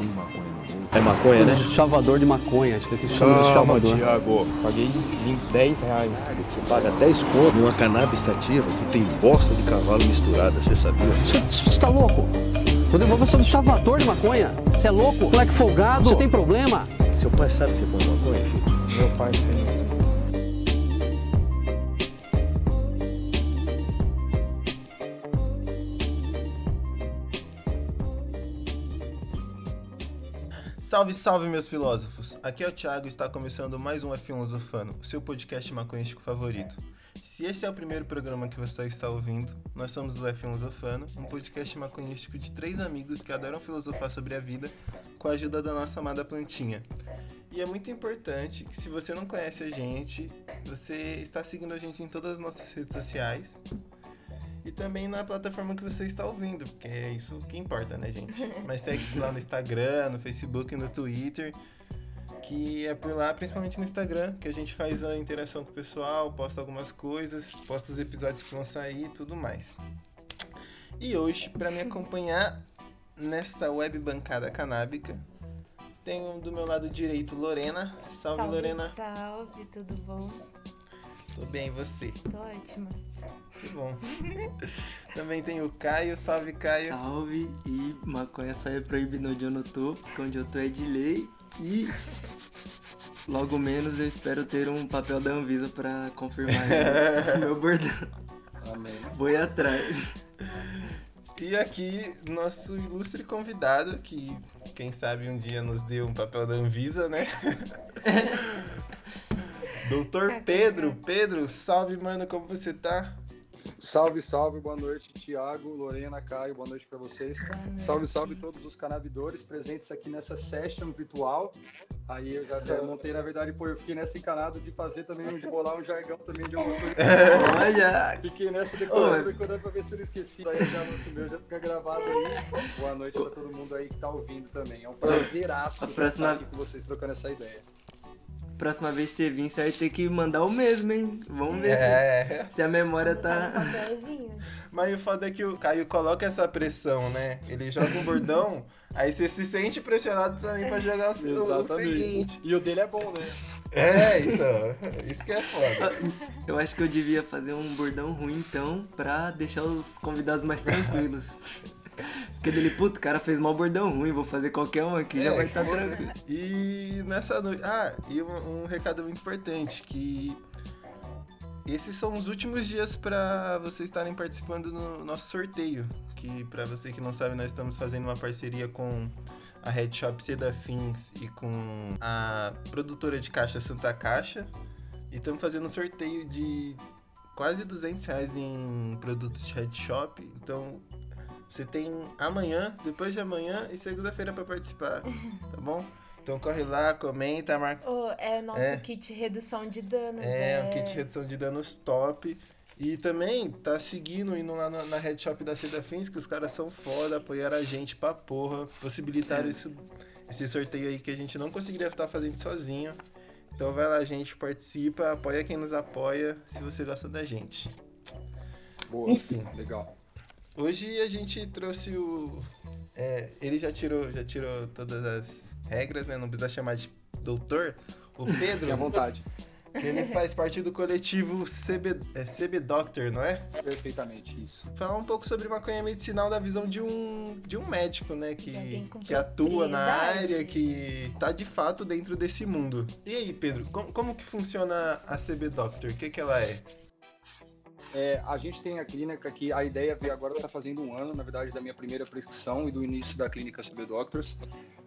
como maconha no mundo. É maconha, né? Chavador de maconha, a gente tem que chamar de chavador. Thiago. Paguei 20, 10 reais. Você paga 10 conto numa cannabis sativa que tem bosta de cavalo misturada, você sabia? Você tá louco? Rodrigo, você é um chavador de maconha? Você é louco? Moleque folgado? Você tem problema? Seu pai sabe que você põe maconha, filho? Meu pai tem. Salve, salve, meus filósofos! Aqui é o Thiago e está começando mais um É Filosofano, o seu podcast maconhístico favorito. Se esse é o primeiro programa que você está ouvindo, nós somos o É Filosofano, um podcast maconhístico de três amigos que adoram filosofar sobre a vida com a ajuda da nossa amada plantinha. E é muito importante que se você não conhece a gente, você está seguindo a gente em todas as nossas redes sociais, e também na plataforma que você está ouvindo, porque é isso que importa, né, gente? Mas segue lá no Instagram, no Facebook, no Twitter, que é por lá, principalmente no Instagram, que a gente faz a interação com o pessoal, posta algumas coisas, posta os episódios que vão sair e tudo mais. E hoje, para me acompanhar nesta web bancada canábica, tenho do meu lado direito Lorena. Salve, salve Lorena. Salve, tudo bom? Tô bem, e você? Tô ótima. Que bom. Também tem o Caio. Salve, Caio. Salve e maconha só é proibida onde eu não tô, porque onde eu tô é de lei e logo menos eu espero ter um papel da Anvisa pra confirmar o meu bordão. Amém. Vou ir atrás. E aqui, nosso ilustre convidado, que quem sabe um dia nos deu um papel da Anvisa, né? Doutor Pedro. Pedro, salve, mano, como você tá? Salve, salve, boa noite, Tiago, Lorena, Caio, boa noite para vocês. Noite. Salve, salve todos os canabidores presentes aqui nessa session virtual. Aí eu já até montei, na verdade, pô, eu fiquei nessa encanado de fazer também, de bolar um jargão também de alguma coisa. Olha, Fiquei nessa decorando, decorando pra ver se eu não esqueci. Aí já o meu já fica gravado aí. Boa noite pra todo mundo aí que tá ouvindo também. É um prazeraço A próxima- estar aqui com vocês trocando essa ideia. Próxima vez que você vir, você vai ter que mandar o mesmo, hein? Vamos ver É. se, se a memória Tá tá. Mas o foda é que o Caio coloca essa pressão, né? Ele joga um bordão, aí você se sente pressionado também pra jogar o, o Exatamente. seguinte. E o dele é bom, né? É, então. Isso que é foda. Eu acho que eu devia fazer um bordão ruim então, pra deixar os convidados mais tranquilos. Porque dele, puto, o cara fez mal bordão ruim, vou fazer qualquer um aqui, já É, vai estar foda. tranquilo. E nessa noite. Ah, e um, um recado muito importante: que esses são os últimos dias para vocês estarem participando do nosso sorteio. Que, para você que não sabe, nós estamos fazendo uma parceria com a Red Shop Seda Fins e com a produtora de caixa Santa Caixa. E estamos fazendo um sorteio de quase 200 reais em produtos de Red Shop. Então. Você tem amanhã, depois de amanhã e segunda-feira para participar, tá bom? Então corre lá, comenta, marca. Ô, é o nosso É. kit redução de danos. É, um kit de redução de danos top. E também tá seguindo, indo lá na, na Red Shop da Seda Fins, que os caras são foda, apoiaram a gente pra porra, possibilitaram isso, esse sorteio aí que a gente não conseguiria estar fazendo sozinho. Então vai lá, gente, participa, apoia quem nos apoia, se você gosta da gente. Boa, Enfim. legal. Hoje a gente trouxe o. é, ele já tirou, já tirou todas as regras, né? Não precisa chamar de doutor. O Pedro, Fique à vontade. ele faz parte do coletivo CB, é, CB Doctor, não é? Perfeitamente, isso. Falar um pouco sobre maconha medicinal da visão de um, de um médico, né? Que, com que atua na área, que tá de fato dentro desse mundo. E aí, Pedro, como, como que funciona a CB Doctor? O que, que ela é? É, a gente tem a clínica que a ideia veio agora está fazendo um ano, na verdade, da minha primeira prescrição e do início da clínica CB Doctors.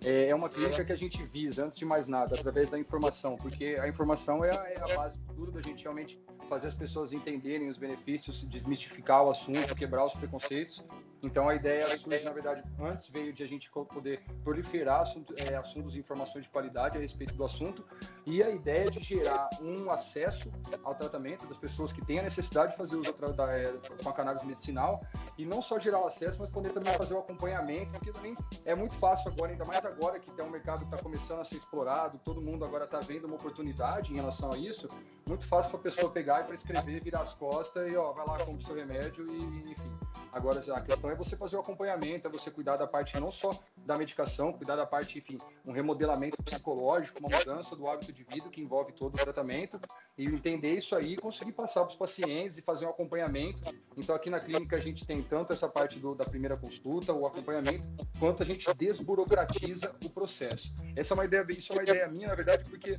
É, é uma clínica que a gente visa, antes de mais nada, através da informação, porque a informação é a, é a base de tudo da gente realmente fazer as pessoas entenderem os benefícios, desmistificar o assunto, quebrar os preconceitos. Então a ideia na verdade, antes veio de a gente poder proliferar assunto, é, assuntos informações de qualidade a respeito do assunto, e a ideia de gerar um acesso ao tratamento das pessoas que têm a necessidade de fazer uso atra- da, é, com a cannabis medicinal, e não só gerar o acesso, mas poder também fazer o acompanhamento, porque também é muito fácil agora, ainda mais agora que tem um mercado que está começando a ser explorado, todo mundo agora está vendo uma oportunidade em relação a isso, muito fácil para a pessoa pegar e prescrever, virar as costas e ó, vai lá, compra o seu remédio e, enfim. Agora, a questão é você fazer o acompanhamento, é você cuidar da parte não só da medicação, cuidar da parte, enfim, um remodelamento psicológico, uma mudança do hábito de vida que envolve todo o tratamento e entender isso aí e conseguir passar para os pacientes e fazer um acompanhamento. Então, aqui na clínica a gente tem tanto essa parte do, da primeira consulta, o acompanhamento, quanto a gente desburocratiza o processo. Essa é uma ideia, isso é uma ideia minha, na verdade, porque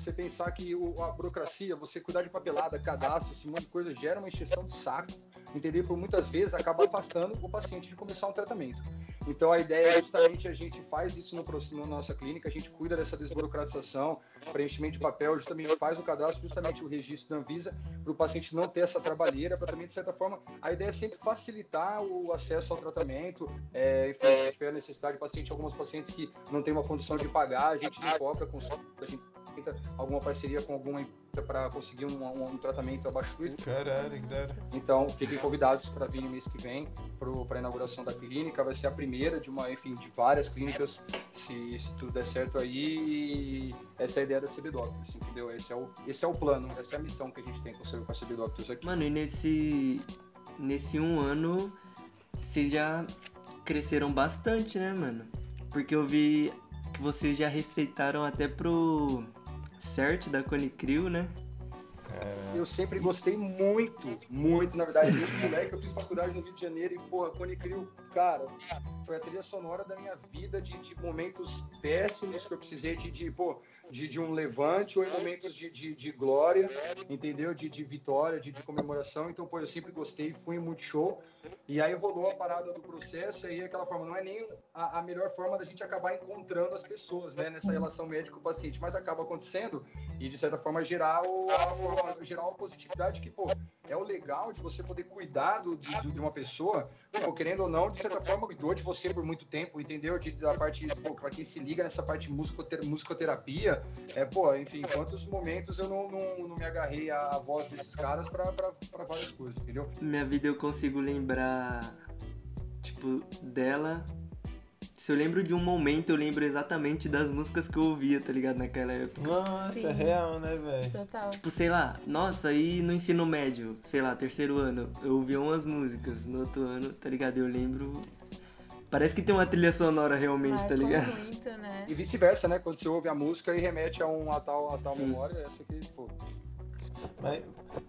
você pensar que o, a burocracia, você cuidar de papelada, cadastro, esse monte de coisa, gera uma encheção de saco, entendeu? Por muitas vezes acaba afastando o paciente de começar um tratamento. Então a ideia é justamente a gente faz isso no, na nossa clínica, a gente cuida dessa desburocratização, preenchimento de papel, justamente faz o cadastro, justamente o registro da Anvisa, para o paciente não ter essa trabalheira, para também, de certa forma, a ideia é sempre facilitar o acesso ao tratamento, é, enfim, se tiver necessidade de paciente, alguns pacientes que não têm uma condição de pagar, a gente não cobra consulta, a gente alguma parceria com alguma empresa para conseguir um, um, um, tratamento abaixo do Caralho, cara. Então, fiquem convidados para vir no mês que vem para a inauguração da clínica. Vai ser a primeira de uma, enfim, de várias clínicas, se, se tudo der certo aí. essa é a ideia da CB Doctors, entendeu? Esse é, o, esse é o plano, essa é a missão que a gente tem com a CB Doctors aqui. Mano, e nesse, nesse um ano, vocês já cresceram bastante, né, mano? Porque eu vi que vocês já receitaram até pro CERT da Conicrio, né? Eu sempre gostei muito, muito, na verdade, desde moleque. Eu fiz faculdade no Rio de Janeiro e, porra, Conicrio, cara, foi a trilha sonora da minha vida de, de momentos péssimos que eu precisei de, de pô, de, de um levante ou em momentos de, de, de glória, entendeu? De, de vitória, de, de comemoração. Então, pô, eu sempre gostei, fui muito show. E aí rolou a parada do processo e aquela forma, não é nem a, a, melhor forma da gente acabar encontrando as pessoas, né, nessa relação médico-paciente, mas acaba acontecendo e de certa forma gerar, o, a, gerar uma positividade que, pô, é o legal de você poder cuidar do, de, de uma pessoa, pô, querendo ou não, de certa forma cuidou de você por muito tempo, entendeu? De, da parte, pô, pra quem se liga nessa parte musicoter, musicoterapia, é, pô, enfim, quantos momentos eu não, não, não me agarrei à voz desses caras para várias coisas, entendeu? Minha vida eu consigo lembrar, tipo, dela se eu lembro de um momento, eu lembro exatamente das músicas que eu ouvia, tá ligado? Naquela época. Nossa, Sim. é real, né, velho? Total. Tipo, sei lá, nossa, e no ensino médio, sei lá, terceiro ano, eu ouvia umas músicas. No outro ano, tá ligado? Eu lembro. Parece que tem uma trilha sonora realmente, Marcou tá ligado? muito, né? E vice-versa, né? Quando você ouve a música e remete a uma tal, a tal memória, essa aqui, pô. Mas,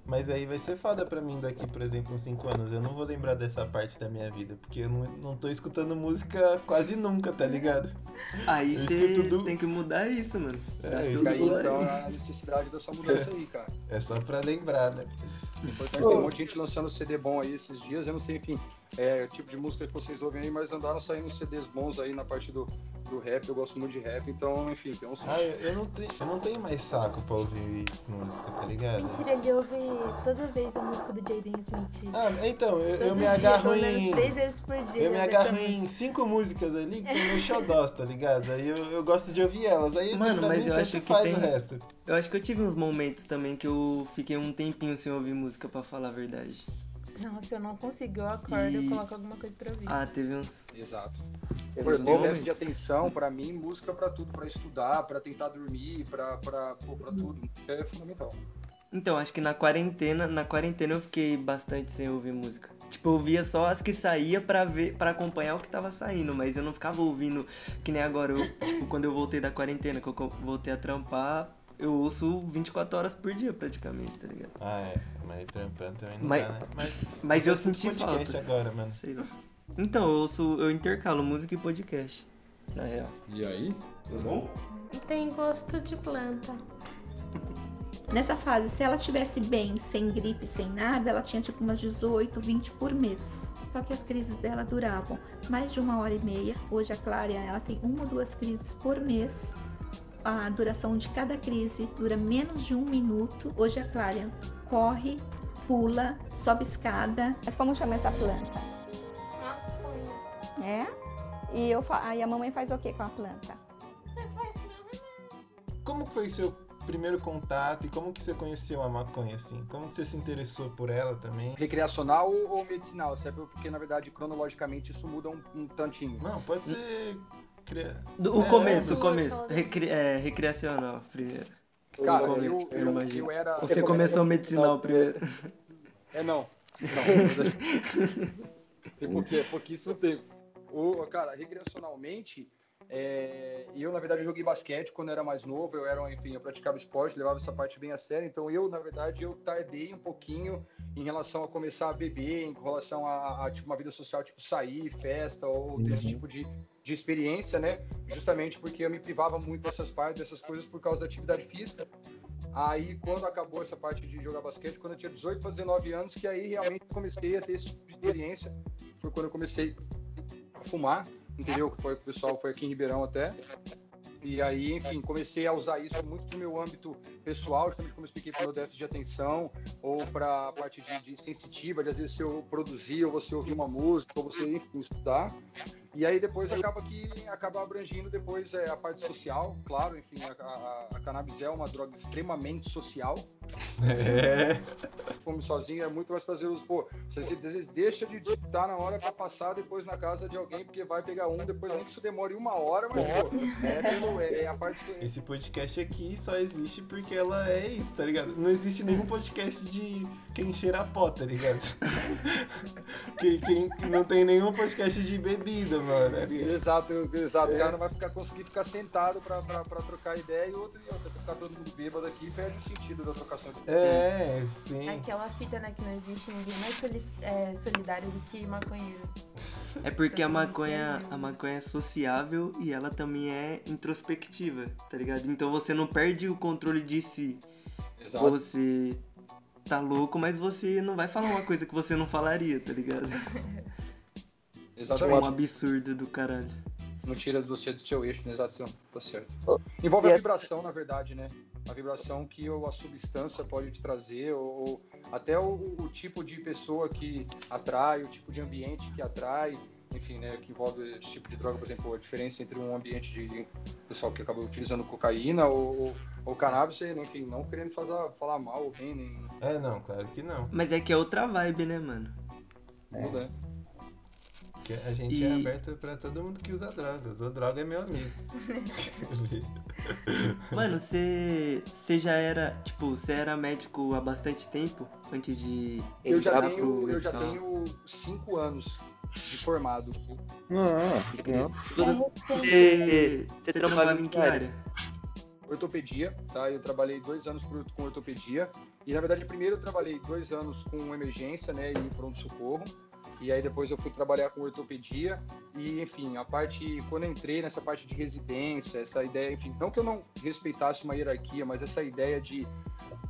mas aí vai ser foda pra mim daqui, por exemplo, uns 5 anos. Eu não vou lembrar dessa parte da minha vida, porque eu não, não tô escutando música quase nunca, tá ligado? Aí você do... tem que mudar isso, mano. É, isso aí, então, a necessidade dessa mudança aí, cara. É só pra lembrar, né? Importante, tem um monte de gente lançando CD bom aí esses dias, eu não sei, enfim, é, o tipo de música que vocês ouvem aí, mas andaram saindo CDs bons aí na parte do, do rap, eu gosto muito de rap, então, enfim, tem uns. Ah, eu, eu, não tenho, eu não tenho mais saco pra ouvir música, tá ligado? Mentira, ele ouve toda vez a música do Jaden Smith. Ah, então, eu, eu me agarro dia, em. Três vezes por dia. Eu me agarro em cinco músicas ali que são meus xodós, tá ligado? Aí eu, eu gosto de ouvir elas. Aí Mano, mas mim, eu acho que faz tem. O resto. Eu acho que eu tive uns momentos também que eu fiquei um tempinho sem ouvir música, pra falar a verdade. Nossa, eu não consigo. Eu acordo e eu coloco alguma coisa pra ouvir. Ah, teve uns. Exato. Por déficit de atenção, para mim, música para tudo, para estudar, para tentar dormir, para para tudo. É fundamental. Então, acho que na quarentena, na quarentena eu fiquei bastante sem ouvir música. Tipo, eu ouvia só as que saía para ver, para acompanhar o que tava saindo, mas eu não ficava ouvindo que nem agora, eu, tipo, quando eu voltei da quarentena, que eu voltei a trampar, eu ouço 24 horas por dia praticamente, tá ligado? Ah, é. Mas trampando também não mas, dá, né? Mas, mas eu senti falta. agora, mano. Sei lá. Então, eu ouço, eu intercalo música e podcast, na real. E aí, tudo bom? Tem gosto de planta. Nessa fase, se ela estivesse bem, sem gripe, sem nada, ela tinha tipo umas 18, 20 por mês. Só que as crises dela duravam mais de uma hora e meia. Hoje a Clária, ela tem uma ou duas crises por mês. A duração de cada crise dura menos de um minuto. Hoje a Clária corre, pula, sobe escada. Mas como chama essa planta? É? E eu aí a mamãe faz o que com a planta? Você faz. Como foi o seu primeiro contato e como que você conheceu a maconha, assim? Como que você se interessou por ela também? Recreacional ou medicinal? Sabe? Porque, na verdade, cronologicamente, isso muda um, um tantinho. Não, pode ser... O É, começo, é, o começo. Recri, é, recreacional primeiro. Cara, começo, eu, eu eu, imagino. eu era... Você eu começou medicinal primeiro. É, não. Tem porque é pouquíssimo tempo. O, cara, recreacionalmente, é, eu, na verdade, joguei basquete quando era mais novo. Eu era, enfim, eu praticava esporte, levava essa parte bem a sério. Então, eu, na verdade, eu tardei um pouquinho em relação a começar a beber, em relação a, a tipo, uma vida social, tipo sair, festa ou ter esse tipo de, de experiência, né? Justamente porque eu me privava muito dessas partes, dessas coisas por causa da atividade física. Aí, quando acabou essa parte de jogar basquete, quando eu tinha 18 para 19 anos, que aí realmente comecei a ter esse tipo de experiência. Foi quando eu comecei a fumar, entendeu? Foi o pessoal, foi aqui em Ribeirão até. E aí, enfim, comecei a usar isso muito no meu âmbito pessoal, justamente como eu expliquei para o meu déficit de atenção, ou para a parte de, de, sensitiva, de às vezes se eu produzir, ou você ouvir uma música, ou você, enfim, estudar. E aí depois acaba que acaba abrangindo depois é, a parte social, claro, enfim, a, a, a cannabis é uma droga extremamente social. É. Fome sozinho é muito mais prazeroso. Pô, você às vezes deixa de estar na hora para passar depois na casa de alguém, porque vai pegar um, depois nem que isso demore uma hora, mas pô, é, pelo, é, é a parte do... Esse podcast aqui só existe porque ela é isso, tá ligado? Não existe nenhum podcast de quem cheira a pó, tá ligado? quem, quem, não tem nenhum podcast de bebida, mano. É exato, exato. É. O cara não vai ficar, conseguir ficar sentado pra trocar ideia e outro, e outro ficar todo mundo bêbado aqui perde o sentido da trocação de É, sim. Aquela fita, né, que não existe ninguém mais soli é, solidário do que maconheiro. É porque a maconha, a maconha é sociável e ela também é introspectiva, tá ligado? Então você não perde o controle de si. Exato. Você tá louco, mas você não vai falar uma coisa que você não falaria, tá ligado? Exatamente. Tipo, um absurdo do caralho. Não tira você do seu eixo, né? Exato, tá certo. Envolve a vibração, na verdade, né? A vibração que a substância pode te trazer, ou, ou até o, o, tipo de pessoa que atrai, o tipo de ambiente que atrai, enfim, né? Que envolve esse tipo de droga, por exemplo, a diferença entre um ambiente de pessoal que acaba utilizando cocaína ou, ou cannabis, enfim, não querendo fazer, falar mal ou bem, nem. É, não, claro que não. Mas é que é outra vibe, né, mano? É. Muda. Porque a gente e... é aberto pra todo mundo que usa droga. Usou droga é meu amigo. Mano, você você já era, tipo, você era médico há bastante tempo antes de eu já tenho, pro Eu já tenho cinco anos de formado. Não, Você, você trabalhava em que área? Ortopedia, tá? Eu trabalhei dois anos com ortopedia. E na verdade, primeiro eu trabalhei dois anos com emergência, né? E pronto-socorro. E aí depois eu fui trabalhar com ortopedia e, enfim, a parte quando eu entrei nessa parte de residência, essa ideia, enfim, não que eu não respeitasse uma hierarquia, mas essa ideia de,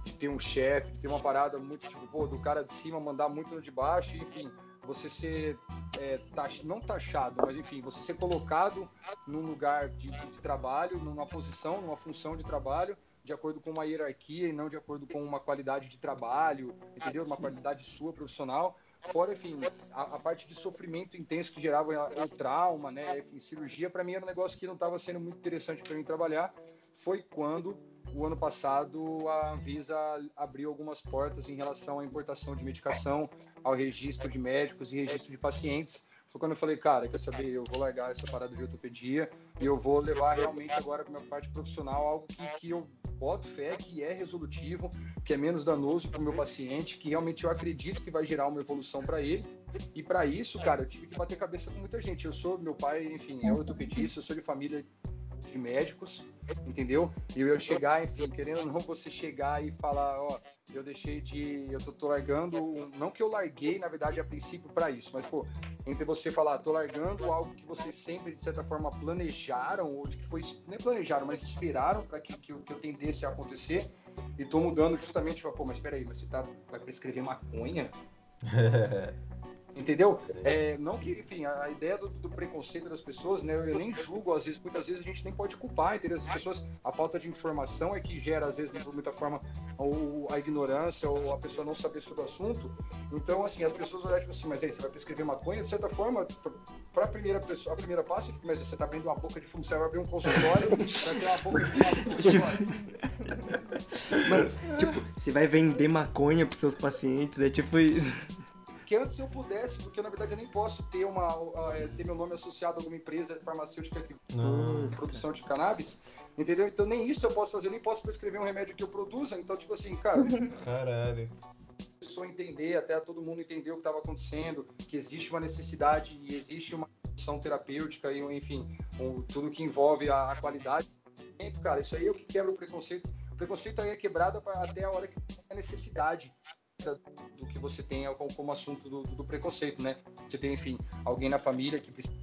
de ter um chefe, de ter uma parada muito tipo, pô, do cara de cima mandar muito no de baixo, enfim, você ser é, tax, não taxado, mas enfim, você ser colocado num lugar de, de trabalho, numa posição, numa função de trabalho de acordo com uma hierarquia e não de acordo com uma qualidade de trabalho, entendeu? Uma qualidade sua profissional. Fora, enfim, a, a, parte de sofrimento intenso que gerava o trauma, né? Enfim, cirurgia, para mim era um negócio que não estava sendo muito interessante para mim trabalhar. Foi quando, o ano passado, a Anvisa abriu algumas portas em relação à importação de medicação, ao registro de médicos e registro de pacientes foi quando eu falei, cara, quer saber, eu vou largar essa parada de ortopedia e eu vou levar realmente agora para minha parte profissional algo que, que eu boto fé, que é resolutivo, que é menos danoso para o meu paciente, que realmente eu acredito que vai gerar uma evolução para ele. E para isso, cara, eu tive que bater cabeça com muita gente. Eu sou, meu pai, enfim, é ortopedista, eu sou de família de médicos, entendeu? E eu chegar, enfim, querendo ou não, você chegar e falar, ó, eu deixei de, eu tô, tô largando, não que eu larguei, na verdade, a princípio para isso, mas, pô, entre você falar, tô largando algo que vocês sempre, de certa forma, planejaram, ou de que foi, nem planejaram, mas esperaram para que, que, que eu tendesse a acontecer, e tô mudando justamente, pô, mas espera aí, mas você tá, vai prescrever maconha? Entendeu? É, não que, enfim, a, a ideia do, do, preconceito das pessoas, né? Eu nem julgo, às vezes, muitas vezes a gente nem pode culpar, entendeu? As pessoas, a falta de informação é que gera, às vezes, de muita forma, ou a ignorância, ou a pessoa não saber sobre o assunto. Então, assim, as pessoas olham tipo assim, mas aí, você vai prescrever maconha? De certa forma, para a primeira pessoa, a primeira passo, mas você tá abrindo uma boca de fumo, você vai abrir um consultório, vai ter uma boca de fumo Mano, tipo, você vai vender maconha pros seus pacientes, é tipo isso que antes eu pudesse, porque na verdade eu nem posso ter uma uh, ter meu nome associado a alguma empresa farmacêutica que Não. produção de cannabis, entendeu? Então nem isso eu posso fazer, nem posso prescrever um remédio que eu produza, então tipo assim, cara, caralho. começou a entender, até todo mundo entendeu o que estava acontecendo, que existe uma necessidade e existe uma solução terapêutica e, enfim, um, tudo que envolve a, a qualidade. Cara, isso aí é o que quebra o preconceito. O preconceito aí é quebrado pra, até a hora que a necessidade do que você tem como, assunto do, do, preconceito, né? Você tem, enfim, alguém na família que precisa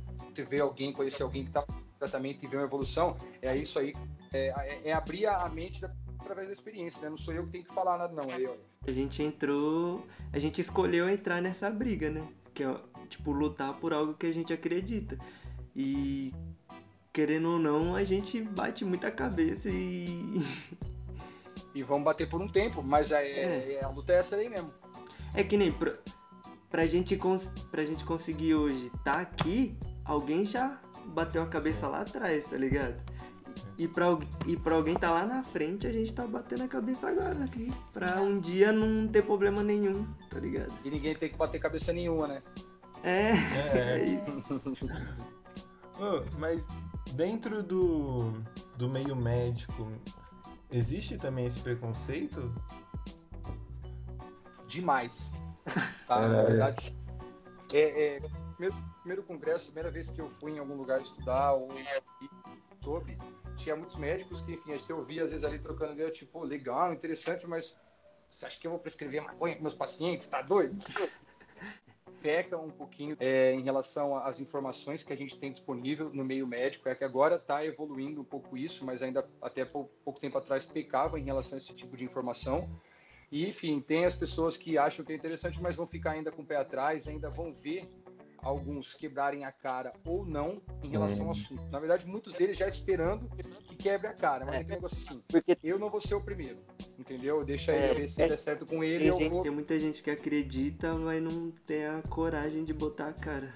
ver alguém, conhecer alguém que está tratamento e ver uma evolução, é isso aí, é, é, é abrir a mente da, através da experiência, né? Não sou eu que tenho que falar nada, não. É eu. A gente entrou, a gente escolheu entrar nessa briga, né? Que é, tipo, lutar por algo que a gente acredita. E, querendo ou não, a gente bate muita cabeça e... e vamos bater por um tempo, mas é, é. é a luta é essa aí mesmo. É que nem pra, pra, gente, cons, pra gente conseguir hoje tá aqui, alguém já bateu a cabeça lá atrás, tá ligado? E pra, e pra alguém tá lá na frente, a gente tá batendo a cabeça agora aqui. Pra um dia não ter problema nenhum, tá ligado? E ninguém tem que bater cabeça nenhuma, né? É, é, é isso. oh, mas dentro do, do meio médico, existe também esse preconceito? Demais. Tá, é, na verdade. É, é, primeiro, primeiro congresso, primeira vez que eu fui em algum lugar estudar ou sobre, tinha muitos médicos que, enfim, você ouvia às vezes ali trocando ideia, tipo, legal, interessante, mas você acha que eu vou prescrever maconha para meus pacientes? Tá doido? Peca um pouquinho é, em relação às informações que a gente tem disponível no meio médico. É que agora está evoluindo um pouco isso, mas ainda até pouco, pouco tempo atrás pecava em relação a esse tipo de informação. E, enfim, tem as pessoas que acham que é interessante, mas vão ficar ainda com o pé atrás, ainda vão ver alguns quebrarem a cara ou não em relação ao assunto. Na verdade, muitos deles já esperando que quebre a cara, mas é aquele negócio assim, porque eu não vou ser o primeiro, entendeu? Deixa é, ele ver se é, der certo com ele. Tem, gente, vou... tem muita gente que acredita, mas não tem a coragem de botar a cara.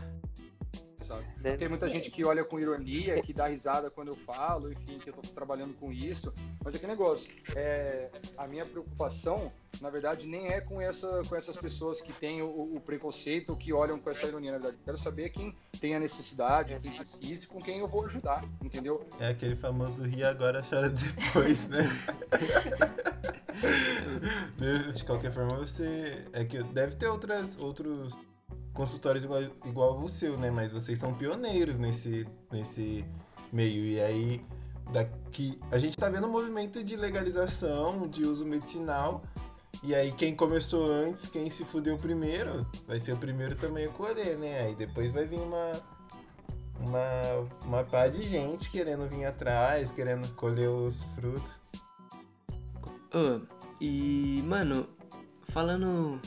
Né? Tem muita gente que olha com ironia, que dá risada quando eu falo, enfim, que eu tô trabalhando com isso. Mas é que negócio, é, a minha preocupação, na verdade, nem é com, essa, com essas pessoas que têm o, o preconceito, que olham com essa ironia, na verdade. Eu quero saber quem tem a necessidade, quem precisa e com quem eu vou ajudar, entendeu? É aquele famoso rir agora, chora depois, né? De qualquer forma, você. É que deve ter outras, outros consultórios igual, igual o seu, né? Mas vocês são pioneiros nesse, nesse meio. E aí, daqui. A gente tá vendo um movimento de legalização de uso medicinal. E aí, quem começou antes, quem se fudeu primeiro, vai ser o primeiro também a colher, né? Aí depois vai vir uma. Uma, uma pá de gente querendo vir atrás, querendo colher os frutos. Oh, e, mano, falando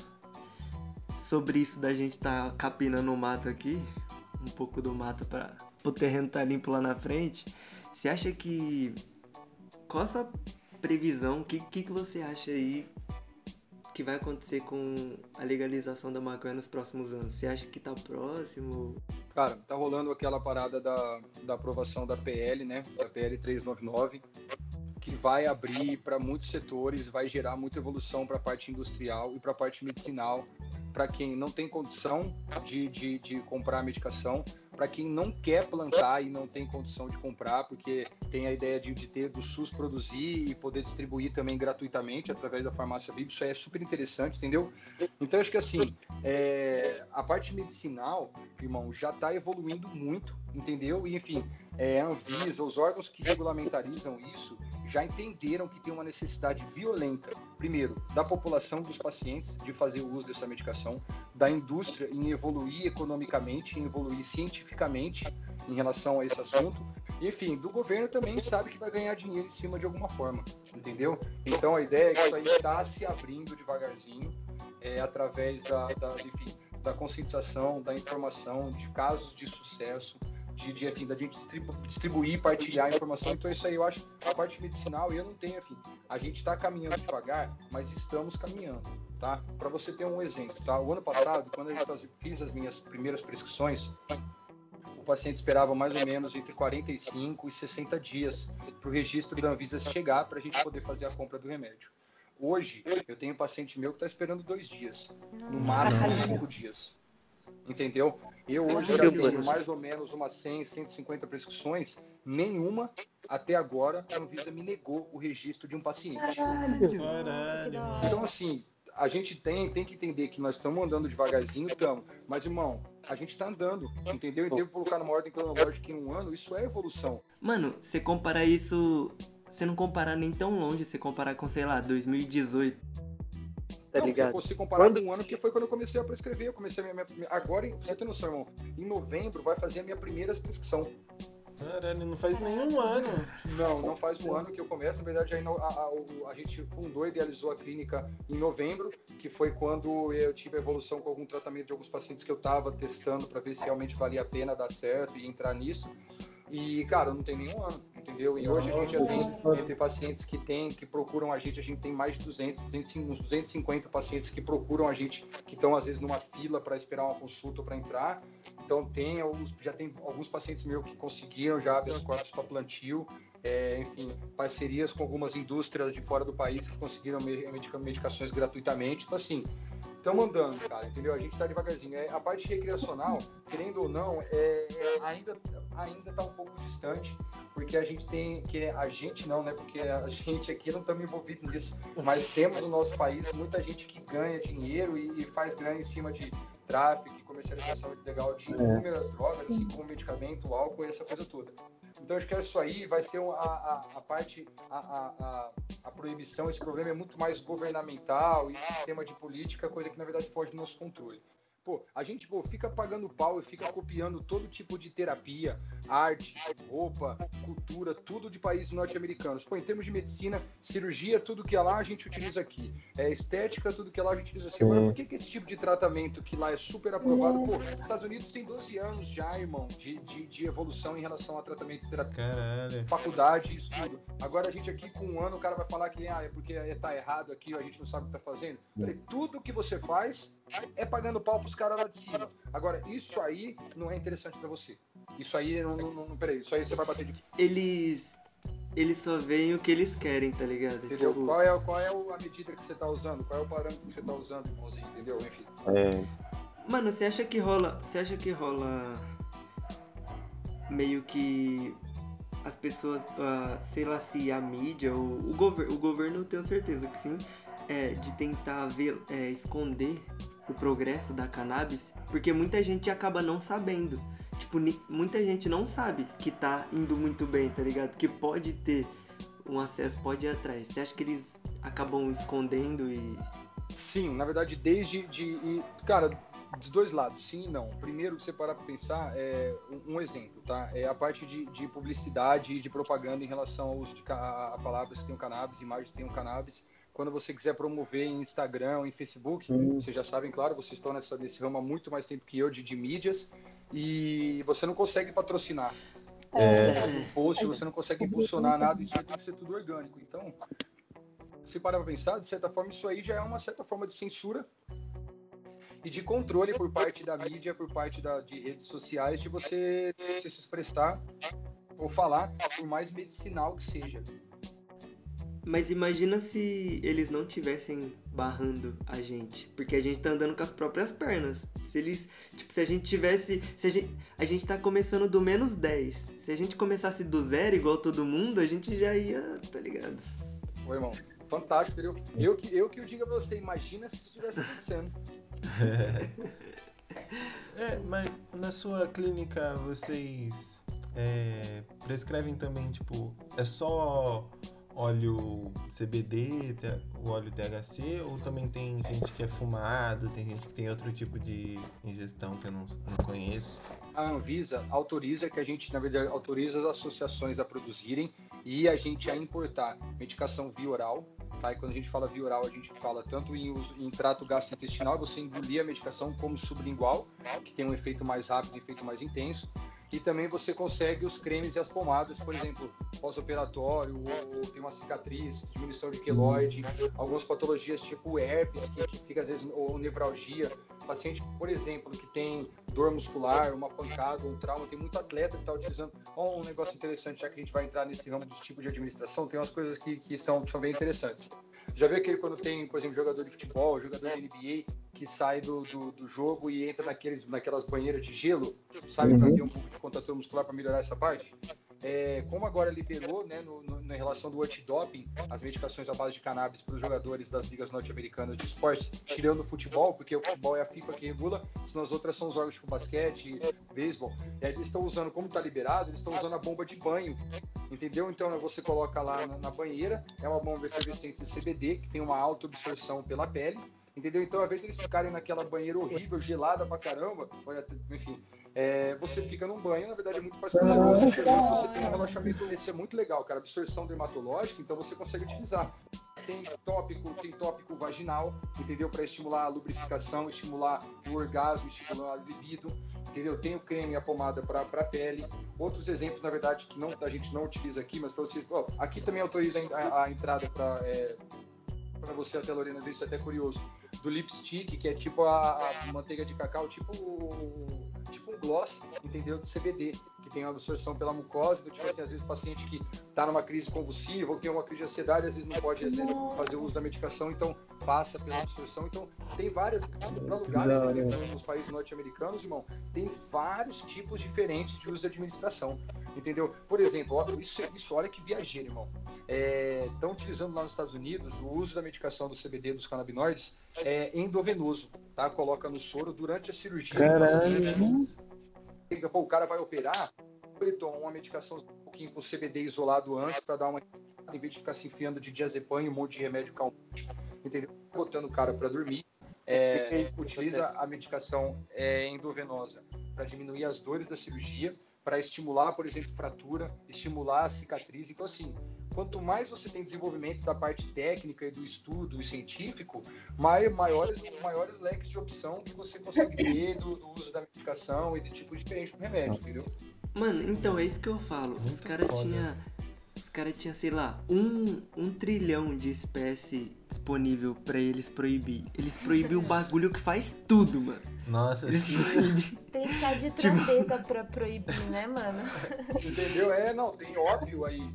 sobre isso da gente estar tá capinando o mato aqui, um pouco do mato para o terreno tá limpo lá na frente, você acha que. Qual a sua previsão? O que, que, que você acha aí que vai acontecer com a legalização da maconha nos próximos anos? Você acha que tá próximo? Cara, tá rolando aquela parada da, da aprovação da PL, né? Da PL 399, que vai abrir para muitos setores, vai gerar muita evolução para a parte industrial e para a parte medicinal para quem não tem condição de, de, de comprar a medicação, para quem não quer plantar e não tem condição de comprar, porque tem a ideia de, de ter do SUS produzir e poder distribuir também gratuitamente através da farmácia VIP, isso é super interessante, entendeu? Então acho que assim, é, a parte medicinal, irmão, já está evoluindo muito, entendeu? E enfim, é, a Anvisa, os órgãos que regulamentarizam isso, já entenderam que tem uma necessidade violenta, primeiro, da população dos pacientes de fazer o uso dessa medicação, da indústria em evoluir economicamente, em evoluir cientificamente em relação a esse assunto, e, enfim, do governo também sabe que vai ganhar dinheiro em cima de alguma forma, entendeu? Então a ideia é que isso aí está se abrindo devagarzinho, é, através da, da, enfim, da conscientização, da informação, de casos de sucesso, de, de, enfim, da gente distribuir, partilhar informação. Então, isso aí eu acho a parte medicinal eu não tenho, a gente está caminhando devagar, mas estamos caminhando, tá? Para você ter um exemplo, tá? O ano passado, quando eu fiz as minhas primeiras prescrições, o paciente esperava mais ou menos entre 45 e 60 dias para o registro da Anvisa chegar para a gente poder fazer a compra do remédio. Hoje, eu tenho um paciente meu que está esperando dois dias, no máximo cinco dias. Entendeu? Eu hoje já tenho mais ou menos umas 100, 150 prescrições, nenhuma até agora a Anvisa me negou o registro de um paciente. Caralho. Então, assim, a gente tem, tem que entender que nós estamos andando devagarzinho, estamos. Mas, irmão, a gente está andando, entendeu? Então, colocar numa ordem cronológica em um ano, isso é evolução. Mano, você comparar isso. Você não comparar nem tão longe, você comparar com, sei lá, 2018. Tá não, ligado? Eu posso comparar quando... com um ano que foi quando eu comecei a prescrever. Eu comecei a minha, minha, agora, você tem noção, irmão? Em novembro vai fazer a minha primeira prescrição. Caralho, não faz nenhum ano. Não, não faz um ano que eu começo. Na verdade, a, a, a, gente fundou e idealizou a clínica em novembro, que foi quando eu tive a evolução com algum tratamento de alguns pacientes que eu estava testando para ver se realmente valia a pena dar certo e entrar nisso. E, cara, não tem nenhum ano, entendeu? E hoje a gente já tem, entre pacientes que tem, que procuram a gente, a gente tem mais de 200, 200 250 pacientes que procuram a gente, que estão às vezes numa fila para esperar uma consulta para entrar. Então tem alguns, já tem alguns pacientes meus que conseguiram já habeas corpus para plantio, é, enfim, parcerias com algumas indústrias de fora do país que conseguiram medicações gratuitamente. Então, assim, estamos andando, cara, entendeu? A gente está devagarzinho. É, a parte recreacional, querendo ou não, é, é, ainda ainda está um pouco distante, porque a gente tem que a gente não, né? Porque a gente aqui não estamos envolvidos nisso, mas temos no nosso país muita gente que ganha dinheiro e, e faz grana em cima de tráfico e comercialização ilegal de inúmeras drogas, assim como medicamento, álcool e essa coisa toda. Então acho que isso aí vai ser a, a, a parte, a, a, proibição, esse problema é muito mais governamental e sistema de política, coisa que na verdade foge do nosso controle. Pô, a gente pô, fica pagando pau e fica copiando todo tipo de terapia, arte, roupa, cultura, tudo de países norte-americanos. Pô, em termos de medicina, cirurgia, tudo que é lá a gente utiliza aqui. É estética, tudo que é lá a gente utiliza aqui. Agora, por que, que esse tipo de tratamento que lá é super aprovado? Pô, Estados Unidos tem 12 anos já, irmão, de, de, de evolução em relação a tratamento de terapia. Caralho. Faculdade, isso tudo. Agora a gente aqui com um ano, o cara vai falar que ah, é porque tá errado aqui, a gente não sabe o que tá fazendo. Falei, tudo que você faz é pagando pau pros caras lá de cima. Agora, isso aí não é interessante para você. Isso aí não, não, não. Peraí, isso aí você vai bater de. Eles. Eles só veem o que eles querem, tá ligado? Entendeu? Tipo... Qual, é, qual é a medida que você tá usando? Qual é o parâmetro que você tá usando, irmãozinho? Entendeu? Enfim. É. Mano, você acha que rola. Você acha que rola. Meio que as pessoas, uh, sei lá se a mídia ou o, gover o governo eu tenho certeza que sim, é, de tentar ver, é, esconder o progresso da cannabis, porque muita gente acaba não sabendo. Tipo, muita gente não sabe que tá indo muito bem, tá ligado? Que pode ter um acesso, pode ir atrás. Você acha que eles acabam escondendo e. Sim, na verdade, desde. De, cara, dos dois lados, sim e não. Primeiro, você parar para pensar, é um, um, exemplo, tá? É a parte de, de publicidade e de propaganda em relação ao uso de a, a palavras que tem o cannabis, imagens que tem o cannabis quando você quiser promover em Instagram, em Facebook, uhum. vocês já sabem, claro, vocês estão nessa, nesse ramo há muito mais tempo que eu de, de mídias e você não consegue patrocinar. É. Um post, você não consegue impulsionar nada, isso tem que ser tudo orgânico. Então, se parar para pensar, de certa forma, isso aí já é uma certa forma de censura e de controle por parte da mídia, por parte da, de redes sociais, de você, você se expressar ou falar, por mais medicinal que seja. Mas imagina se eles não tivessem barrando a gente, porque a gente tá andando com as próprias pernas. Se eles, tipo, se a gente tivesse, se a gente, a gente tá começando do menos 10. Se a gente começasse do zero igual todo mundo, a gente já ia, tá ligado? Oi, irmão. Fantástico, entendeu? Eu que eu que eu diga pra você, imagina se isso estivesse acontecendo. é, mas na sua clínica vocês é, prescrevem também, tipo, é só óleo CBD, o óleo THC, ou também tem gente que é fumado, tem gente que tem outro tipo de ingestão que eu não, não conheço? A Anvisa autoriza que a gente, na verdade, autoriza as associações a produzirem e a gente a importar medicação via oral. Tá? E quando a gente fala via oral, a gente fala tanto em, em trato gastrointestinal, você engolir a medicação, como sublingual, que tem um efeito mais rápido e um efeito mais intenso. E também você consegue os cremes e as pomadas, por exemplo, pós-operatório, ou, ou, tem uma cicatriz, diminuição de queloide, algumas patologias tipo herpes, que, que fica às vezes, ou nevralgia. Paciente, por exemplo, que tem dor muscular, uma pancada, um trauma, tem muito atleta que está utilizando. Oh, um negócio interessante, já que a gente vai entrar nesse ramo de tipo de administração, tem umas coisas que, que são, são bem interessantes. Já viu aquele quando tem, por exemplo, jogador de futebol, jogador de NBA, que sai do, do, do, jogo e entra naqueles, naquelas banheiras de gelo, sabe, uhum. para ter um pouco de contratura muscular para melhorar essa parte. é, como agora liberou, né, no, no, na relação do antidoping, as medicações à base de cannabis para os jogadores das ligas norte-americanas de esportes, tirando o futebol, porque o futebol é a FIFA que regula, senão as outras são os órgãos tipo basquete, beisebol. E aí eles estão usando, como está liberado, eles estão usando a bomba de banho, entendeu? Então você coloca lá na, na banheira, é uma bomba efervescente de CBD, que tem uma alta absorção pela pele, entendeu? Então, ao invés de eles ficarem naquela banheira horrível, gelada pra caramba, enfim, é, você fica num banho, na verdade é muito mais prazeroso, você tem um relaxamento, esse é muito legal, cara, absorção dermatológica, então você consegue utilizar. Tem tópico, tem tópico vaginal, entendeu? Para estimular a lubrificação, estimular o orgasmo, estimular a libido, entendeu? Tem o creme e a pomada para a pele. Outros exemplos, na verdade, que não, a gente não utiliza aqui, mas para vocês, ó, aqui também autoriza a, a entrada para é, para você até Lorena, isso é até curioso do lipstick, que é tipo a, a manteiga de cacau, tipo, tipo um gloss, entendeu? Do CBD, que tem uma absorção pela mucosa, do tipo assim, às vezes o paciente que está numa crise convulsiva ou tem uma crise de ansiedade, às vezes não pode, às vezes, fazer uso da medicação, então passa pela absorção. Então, tem várias, para lugares, exemplo, nos países norte-americanos, irmão, tem vários tipos diferentes de uso de administração, entendeu? Por exemplo, ó, isso, isso olha que viajeiro, irmão. Estão é, utilizando lá nos Estados Unidos o uso da medicação do CBD, dos canabinoides, é, endovenoso, tá? Coloca no soro durante a cirurgia. Caralho. Pô, o cara vai operar, ele toma uma medicação um pouquinho com CBD isolado antes para dar uma em vez de ficar se enfiando de diazepam e um monte de remédio calmante, entendeu? Botando o cara para dormir, é, utiliza a medicação é, endovenosa para diminuir as dores da cirurgia, para estimular, por exemplo, fratura, estimular a cicatriz. Então, assim, quanto mais você tem desenvolvimento da parte técnica e do estudo e científico, maiores, maiores leques de opção que você consegue ter do, do uso da medicação e de tipo diferente do remédio, entendeu? Mano, então é isso que eu falo. Muito Os caras tinham. Os caras tinham, sei lá, um, um trilhão de espécie disponível para eles proibir. Eles proibiram o bagulho que faz tudo, mano. Nossa, Eles proibem. Tem que estar de Tipo- trombeta pra proibir, né, mano? Entendeu? É, não, tem óbvio aí.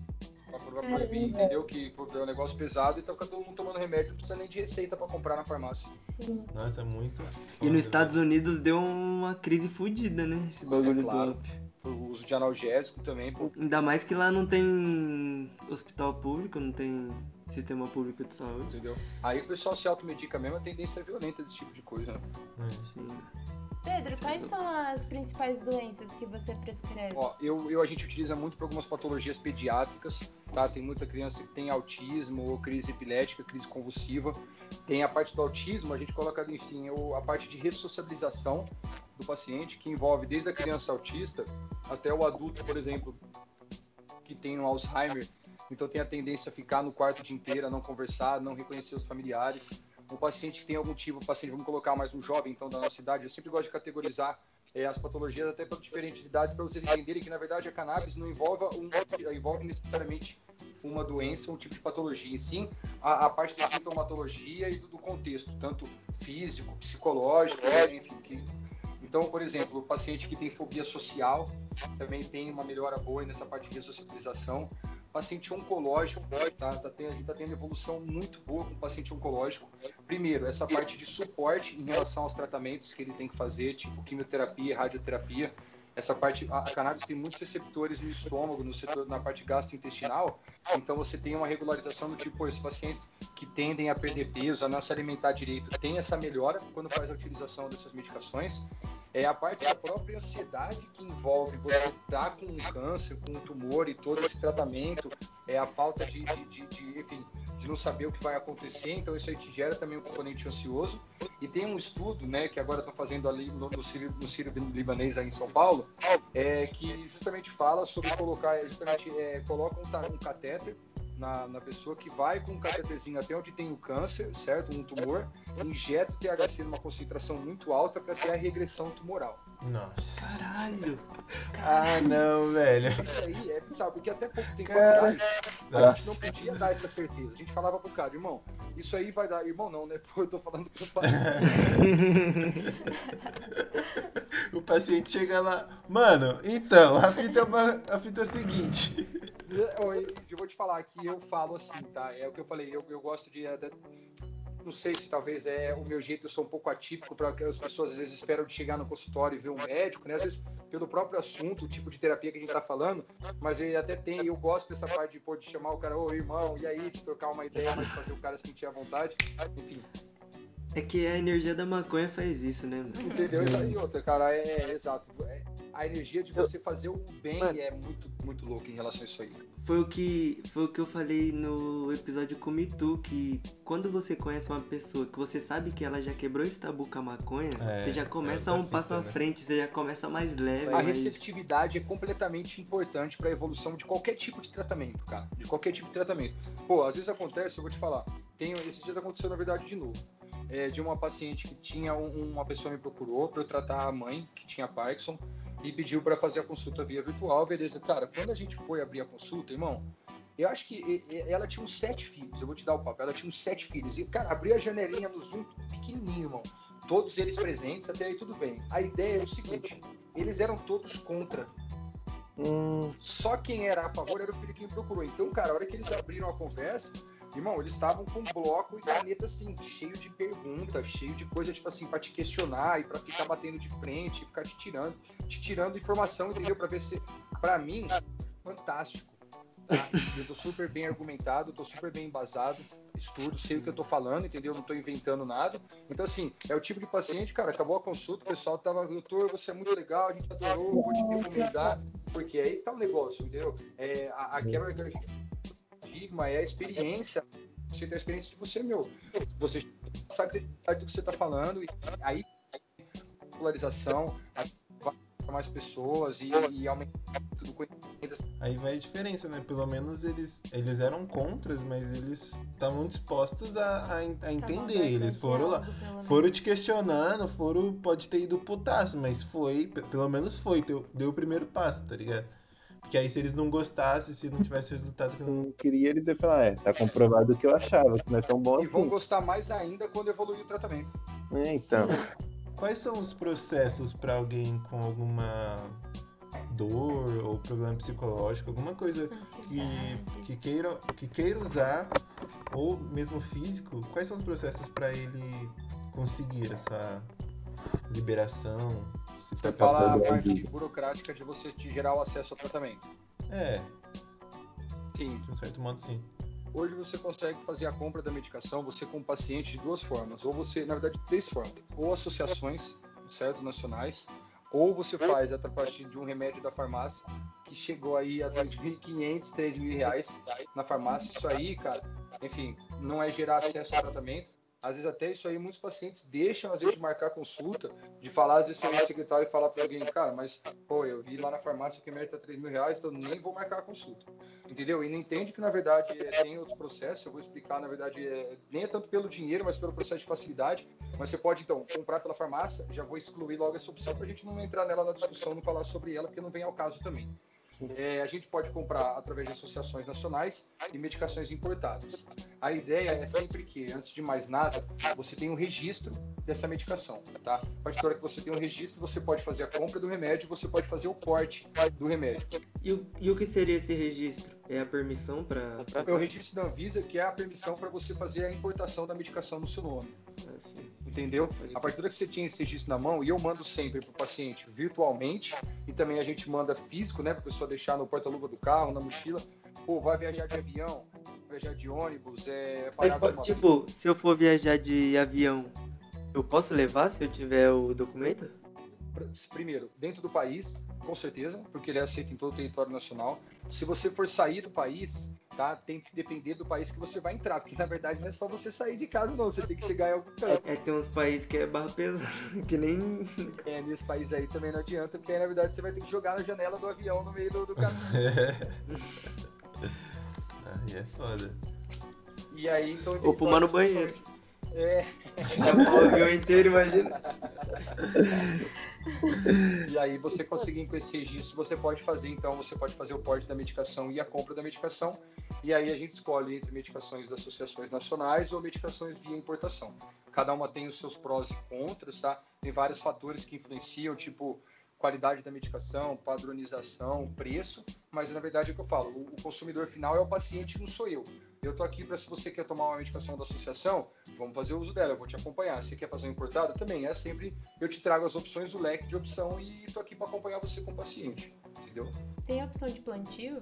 Pra proibir, entendeu? Que é um negócio pesado e tá todo mundo tomando remédio, não precisa nem de receita pra comprar na farmácia. Sim. Nossa, é muito. E nos Estados Unidos deu uma crise fodida, né? Esse bagulho É claro. do ópio. O uso de analgésico também. Ainda mais que lá não tem hospital público, não tem sistema público de saúde. Entendeu? Aí o pessoal se automedica mesmo, a tendência é violenta desse tipo de coisa, né? Sim. Pedro, quais são as principais doenças que você prescreve? Ó, eu, eu a gente utiliza muito para algumas patologias pediátricas, tá? Tem muita criança que tem autismo ou crise epilética, crise convulsiva. Tem a parte do autismo, a gente coloca, enfim, a parte de ressocialização do paciente, que envolve desde a criança autista até o adulto, por exemplo, que tem um Alzheimer, então tem a tendência a ficar no quarto o dia inteiro, a não conversar, não reconhecer os familiares. Um paciente que tem algum tipo, paciente, vamos colocar mais um jovem, então, da nossa idade, eu sempre gosto de categorizar é, as patologias até para diferentes idades, para vocês entenderem que, na verdade, a cannabis não envolve, um, envolve necessariamente uma doença, um tipo de patologia, e sim a, a parte da sintomatologia e do, do contexto, tanto físico, psicológico, né, enfim. Que, então, por exemplo, o paciente que tem fobia social também tem uma melhora boa nessa parte de ressocialização. Paciente oncológico, tá, tá tendo, a gente está tendo evolução muito boa com o paciente oncológico. Primeiro, essa parte de suporte em relação aos tratamentos que ele tem que fazer, tipo quimioterapia, radioterapia. Essa parte, a, cannabis tem muitos receptores no estômago, no setor, na parte gastrointestinal. Então você tem uma regularização do tipo, esses pacientes que tendem a perder peso, a não se alimentar direito, tem essa melhora quando faz a utilização dessas medicações. É a parte da própria ansiedade que envolve você estar com um câncer, com um tumor e todo esse tratamento, é a falta de, de, de, de, enfim, de não saber o que vai acontecer, então isso aí te gera também um componente ansioso. E tem um estudo, né, que agora estão fazendo ali no, no, Sírio, no Sírio Libanês aí em São Paulo, é, que justamente fala sobre colocar, justamente é, coloca um, um catéter na, na pessoa que vai com um cateterzinho até onde tem o câncer, certo? Um tumor, injeta o THC numa concentração muito alta para ter a regressão tumoral. Nossa. Caralho! Ah, não, velho. Isso aí é bizarro, porque até pouco tempo atrás a gente não podia dar essa certeza. A gente falava pro cara, irmão, isso aí vai dar. Irmão, não, né? Pô, eu tô falando pro pai. O paciente chega lá. Mano, então, a fita é, uma- a fita é o seguinte. Eu, eu vou te falar que eu falo assim, tá? É o que eu falei, eu, eu gosto de. de- Não sei se talvez é o meu jeito, eu sou um pouco atípico para que as pessoas às vezes esperam de chegar no consultório e ver um médico, né? Às vezes pelo próprio assunto, o tipo de terapia que a gente tá falando, mas ele até tem, eu gosto dessa parte de, pô, de chamar o cara, ô irmão, e aí, de trocar uma ideia, mas fazer o cara sentir à vontade, enfim. É que a energia da maconha faz isso, né, mano? Entendeu? Isso aí, outra, cara, é, é exato. É, a energia de você fazer o bem é muito, muito louca em relação a isso aí. Foi o que foi o que eu falei no episódio com o Mitu, que quando você conhece uma pessoa que você sabe que ela já quebrou esse tabu com a maconha, É, você já começa é um passo à né? frente, você já começa mais leve. A mais- receptividade é completamente importante para a evolução de qualquer tipo de tratamento, cara. De qualquer tipo de tratamento. Pô, às vezes acontece, eu vou te falar. Tem, esses dias aconteceu, na verdade, de novo. É, de uma paciente que tinha um- uma pessoa me procurou para eu tratar a mãe que tinha Parkinson e pediu para fazer a consulta via virtual, beleza? Cara, quando a gente foi abrir a consulta, irmão, eu acho que ela tinha uns sete filhos. Eu vou te dar o papo. Ela tinha uns sete filhos. E, cara, abri a janelinha no Zoom pequenininho, irmão. Todos eles presentes, até aí tudo bem. A ideia era o seguinte: eles eram todos contra. Só quem era a favor era o filho que me procurou. Então, cara, a hora que eles abriram a conversa, irmão, eles estavam com bloco e caneta assim, cheio de perguntas, cheio de coisa, tipo assim, pra te questionar e pra ficar batendo de frente, ficar te tirando, te tirando informação, entendeu? Pra ver se. Pra mim, fantástico. Tá? Eu tô super bem argumentado, tô super bem embasado, estudo, sei o que eu tô falando, entendeu? Não tô inventando nada. Então, assim, é o tipo de paciente, cara, acabou a consulta, o pessoal tava, doutor, você é muito legal, a gente adorou, vou te recomendar, porque aí tá o negócio, entendeu? É, a, a quebra paradigma é a experiência, você tem a experiência de você, meu. Você sabe do que você tá falando, e aí polarização, vai para mais pessoas e, e aumentar tudo conhecimento. Aí vai a diferença, né? Pelo menos eles, eles eram contras, mas eles estavam dispostos a, a, a entender. Eles a foram lá, foram te questionando, foram, pode ter ido putaço, mas foi, pe- pelo menos foi, deu, deu o primeiro passo, tá ligado? Porque aí se eles não gostassem, se não tivesse o resultado que não. Não queria, eles iam falar, é, tá comprovado o que eu achava, que não é tão bom E vão assim. gostar mais ainda quando evoluir o tratamento. É, então, Quais são os processos pra alguém com alguma dor ou problema psicológico, alguma coisa que, que, queira, que queira usar, ou mesmo físico, quais são os processos para ele conseguir essa liberação? Se Você tá- fala a parte burocrática de você te gerar o acesso ao tratamento. É, Sim. de um certo modo sim. Hoje você consegue fazer a compra da medicação, você com o paciente, de duas formas. Ou você, na verdade, três formas. Ou associações, certo, nacionais, ou você faz a partir de um remédio da farmácia, que chegou aí a R$ 2.500, 3.000 reais na farmácia. Isso aí, cara, enfim, não é gerar acesso ao tratamento. Às vezes até isso aí muitos pacientes deixam às vezes de marcar consulta, de falar às vezes para o secretário e falar para alguém, cara, mas pô, eu vi lá na farmácia que o remédio tá 3 mil reais, então nem vou marcar a consulta. Entendeu? E não entende que na verdade é, tem outros processos, eu vou explicar, na verdade, é, nem é tanto pelo dinheiro, mas pelo processo de facilidade. Mas você pode então comprar pela farmácia, já vou excluir logo essa opção para a gente não entrar nela na discussão, não falar sobre ela, porque não vem ao caso também. É, a gente pode comprar através de associações nacionais e medicações importadas. A ideia é sempre que, antes de mais nada, você tem um registro dessa medicação, tá? A partir da hora que você tem um registro, você pode fazer a compra do remédio, você pode fazer o porte do remédio. E e o que seria esse registro? É a permissão pra. É o registro da Anvisa, que é a permissão para você fazer a importação da medicação no seu nome. Assim. Entendeu? A partir da hora que você tinha esse registro na mão, e eu mando sempre para o paciente virtualmente, e também a gente manda físico, né, para a pessoa deixar no porta-luva do carro, na mochila. Pô, vai viajar de avião, vai viajar de ônibus, é Mas, tipo, se eu for viajar de avião, eu posso levar se eu tiver o documento? Primeiro, dentro do país, com certeza, porque ele é aceito em todo o território nacional. Se você for sair do país, tá? Tem que depender do país que você vai entrar, porque na verdade não é só você sair de casa, não. Você tem que chegar em algum canto. É, tem uns países que é barra pesada, que nem. É, nesse país aí também não adianta, porque aí na verdade você vai ter que jogar na janela do avião no meio do, do caminho. Aí é foda. E aí, então. Ou fumar no banheiro. É. o avião inteiro, imagina. E aí você conseguindo com esse registro, você pode fazer, então, você pode fazer o porte da medicação e a compra da medicação. E aí a gente escolhe entre medicações das associações nacionais ou medicações via importação. Cada uma tem os seus prós e contras, tá? Tem vários fatores que influenciam, tipo qualidade da medicação, padronização, preço, mas na verdade é o que eu falo, o, o consumidor final é o paciente, não sou eu. Eu tô aqui para se você quer tomar uma medicação da associação, vamos fazer uso dela, eu vou te acompanhar. Se quer fazer um importado, também é sempre eu te trago as opções, o leque de opção e tô aqui para acompanhar você como paciente, entendeu? Tem a opção de plantio?